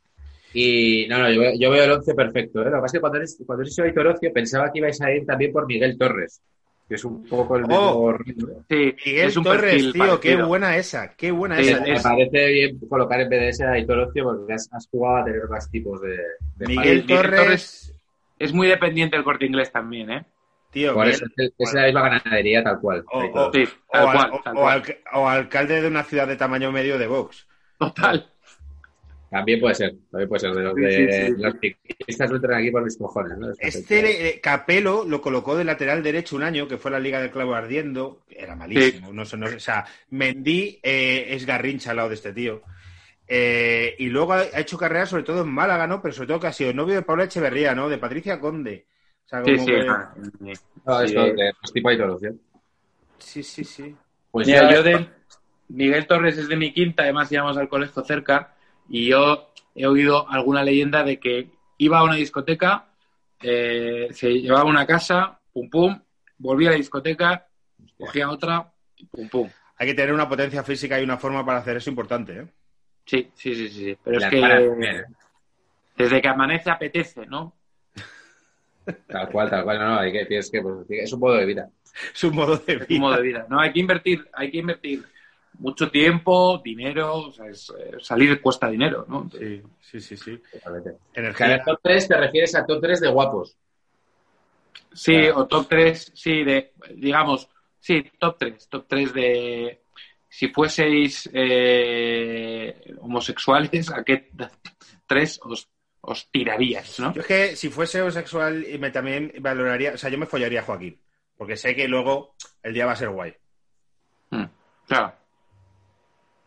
Y no, no, yo, veo- yo veo el 11 perfecto. ¿eh? Lo que pasa es que cuando eres, cuando eres Aitor Ocio, pensaba que ibais a ir también por Miguel Torres, que es un poco el mismo Oh. ritmo. ¿eh? Sí, Miguel es un Torres, tío, qué buena esa, qué buena Sí, esa. Me es- parece bien colocar en ese a Aitor Ocio porque has, has jugado a tener más tipos de, de Miguel Miguel Torres, Torres. Es muy dependiente del corte inglés también, ¿eh? Tío, Por eso es, es la misma ganadería, tal cual. O- Aitor. o- Sí, o, tal al- cual, o- tal o cual. alca- o alcalde de una ciudad de tamaño medio de Vox. Total. También puede ser, también puede ser. De los, de, sí, sí. los ciclistas no entran aquí por mis cojones. Este eh, Capelo lo colocó de lateral derecho un año, que fue la Liga del Clavo Ardiendo. Era malísimo. No, sé, no sé, o sea, Mendy eh, es garrincha al lado de este tío. Eh, y luego ha ha hecho carrera sobre todo en Málaga, ¿no? Pero sobre todo que ha sido novio de Paula Echeverría, ¿no? De Patricia Conde. Sea, Sí, como sí. que- ah, No, Sí. de tipo Aitor Ocio. sí, sí, sí. Pues Mira, ya- yo de Miguel Torres es de mi quinta, además íbamos al colegio cerca y yo he oído alguna leyenda de que iba a una discoteca, eh, se llevaba una casa, pum pum, volvía a la discoteca, cogía otra, pum pum. Hay que tener una potencia física y una forma para hacer eso importante, ¿eh? Sí, sí, sí, sí. sí. Pero La es que ¿eh? desde que amanece apetece, ¿no? Tal cual, tal cual. No, no, hay que, tienes que, pues, es un modo de vida. Es un modo de Es un vida. modo de vida. No, hay que invertir, hay que invertir mucho tiempo, dinero, o sea, es- eh, salir cuesta dinero, ¿no? Sí, sí, sí, sí. Energía. top 3 te refieres a top 3 de guapos. Sí, Claro. o top 3, sí, de, digamos, sí, top 3, top 3 de, si fueseis eh, homosexuales, ¿a qué tres os, os tiraríais, no? Yo es que si fuese homosexual y me también valoraría, o sea, yo me follaría a Joaquín, porque sé que luego el día va a ser guay. Mm, Claro,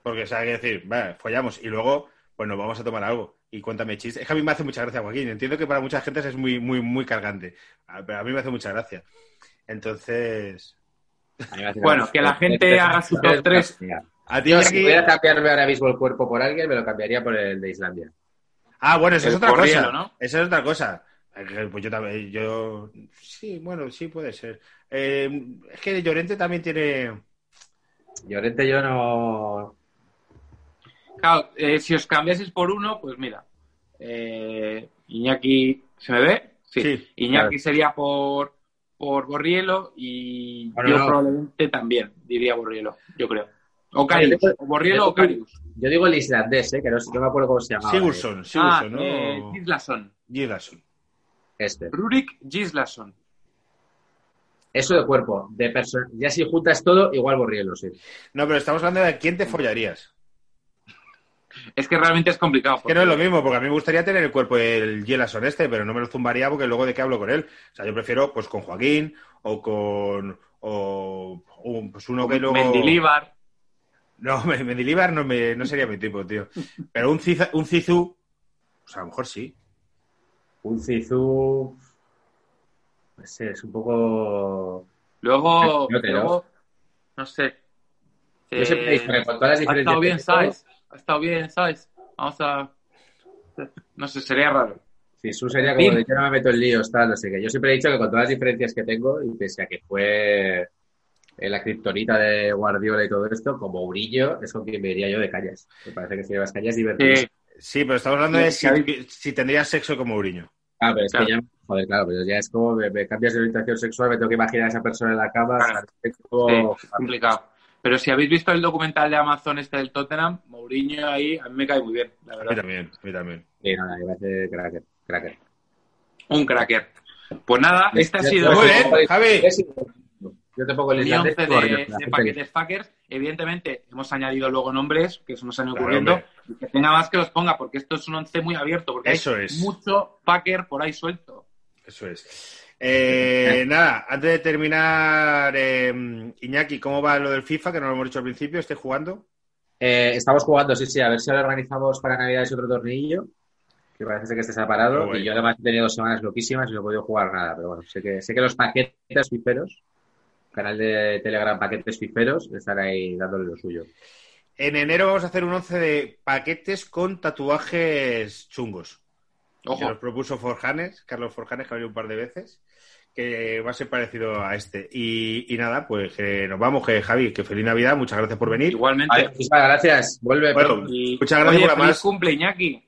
Porque, o sea, hay que decir, vale, follamos y luego, pues nos vamos a tomar algo y cuéntame chistes. Es que a mí me hace mucha gracia, Joaquín. Entiendo que para mucha gente es muy, muy, muy cargante, pero a mí me hace mucha gracia. Entonces, Bueno, que la gente haga su top tres. a ti Yo, Iñaki- si pudiera cambiarme ahora mismo el cuerpo por alguien, me lo cambiaría por el de Islandia. Ah, bueno, esa es otra cosa. ¿no? Esa es otra cosa. Eh, Pues yo también, yo... Sí, bueno, sí puede ser. Eh, es que Llorente también tiene... Llorente yo no... claro, eh, si os cambiaseis por uno, pues mira, eh, Iñaki, ¿se me ve? Sí, Sí, Iñaki claro. sería por, por Borrielo y Bueno, yo no. probablemente también diría Borrielo, yo creo. O Carius, o Borrielo o Carius. Yo digo el islandés, ¿eh? que no, sé- no me acuerdo cómo se llamaba. Sigurdsson, Ah, Sigurdsson, eh, ¿no? Gislason. Gislason. Este. Rurik Gislason. Eso de cuerpo. De persona. Ya si juntas todo, igual Borrielo, sí. No, pero estamos hablando de quién te follarías. Es que realmente es complicado. Que no es lo mismo, porque a mí me gustaría tener el cuerpo del Gielason este, pero no me lo zumbaría porque luego de qué hablo con él. O sea, yo prefiero pues con Joaquín o con... o, o, pues uno que luego... Mendilibar. No, Me- Mendilibar no, me, no sería mi tipo, tío. Pero un, Ciza- un Cizu, pues a lo mejor sí. Un Zizou... No sé, es un poco... Luego, creo. luego, no sé. Yo siempre he dicho que con todas las ha diferencias... estado bien, ¿sabes? Ha estado bien, ¿sabes? Vamos a... No sé, sería raro. Zizou sería como de yo no me meto en líos, tal, no sé qué. Yo siempre he dicho que con todas las diferencias que tengo, y pese a que fue eh, la criptonita de Guardiola y todo esto, como Urillo, es con quien me iría yo de calles. Me parece que si llevas calles divertido. Sí, Sí, pero estamos hablando de si, tendrías sexo como Uriño. Ah, pero es Claro. que ya, joder, claro, pero ya es como me, me cambias de orientación sexual, me tengo que imaginar a esa persona en la cama. Sí, complicado. Pero si habéis visto el documental de Amazon este del Tottenham, Mourinho ahí, a mí me cae muy bien, la A mí verdad. también, a mí también. Sí, nada, me parece cracker. cracker. Un cracker. Pues nada, este ha sido... Muy bien, Javi. Yo te pongo el Mi islandés 11 por- de, paquetes fuckers. Evidentemente, hemos añadido luego nombres que se nos han Claro, ocurriendo. Y que tenga más que los ponga, porque esto es un 11 muy abierto. Porque Eso hay es. mucho fucker por ahí suelto. Eso es. Eh, nada, antes de terminar, eh, Iñaki, ¿cómo va lo del FIFA? Que no lo hemos dicho al principio, ¿esté jugando? Eh, estamos jugando, sí, sí, a ver si ahora organizamos para Navidades otro tornillo, que parece que esté separado. Guay. Y yo además he tenido dos semanas loquísimas y no he podido jugar nada, pero bueno, sé que, sé que los paquetes fiferos, canal de Telegram Paquetes Fiferos, están ahí dándole lo suyo. En enero vamos a hacer un 11 de paquetes con tatuajes chungos. Que Ojo. nos propuso Forjanes, Carlos Forjanes, que ha venido un par de veces, que va a ser parecido a este. Y, y nada, pues que nos vamos, que Javi, que feliz Navidad, muchas gracias por venir. Igualmente. Muchísimas gracias. Vuelve Bueno, muchas gracias oye, por la feliz más. cumple, Iñaki.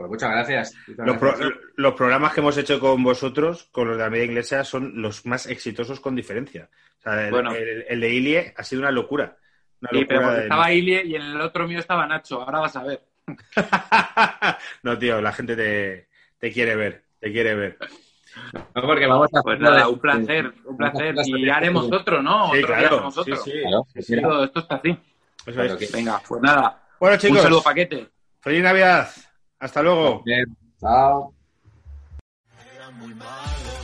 Pues muchas gracias. Muchas Los, pro- gracias. los programas que hemos hecho con vosotros, con los de la media inglesa, son los más exitosos con diferencia. O sea, el, Bueno. el- el de Ilie ha sido una locura. Una Sí, pero locura porque de- estaba Ilie y en el otro mío estaba Nacho. Ahora vas a ver. no, tío, la gente te, te quiere ver, te quiere ver. No, porque vamos a Pues nada, de- un placer, un placer. Y haremos otro, ¿no? Sí, Otro claro, hacemos sí, otro. sí. Claro, Sí, sí. Esto, está así. Eso Claro es. que- Venga, pues nada. Bueno, chicos, Un saludo, paquete. feliz Navidad. Hasta luego. Bien. Chao. Era muy malo,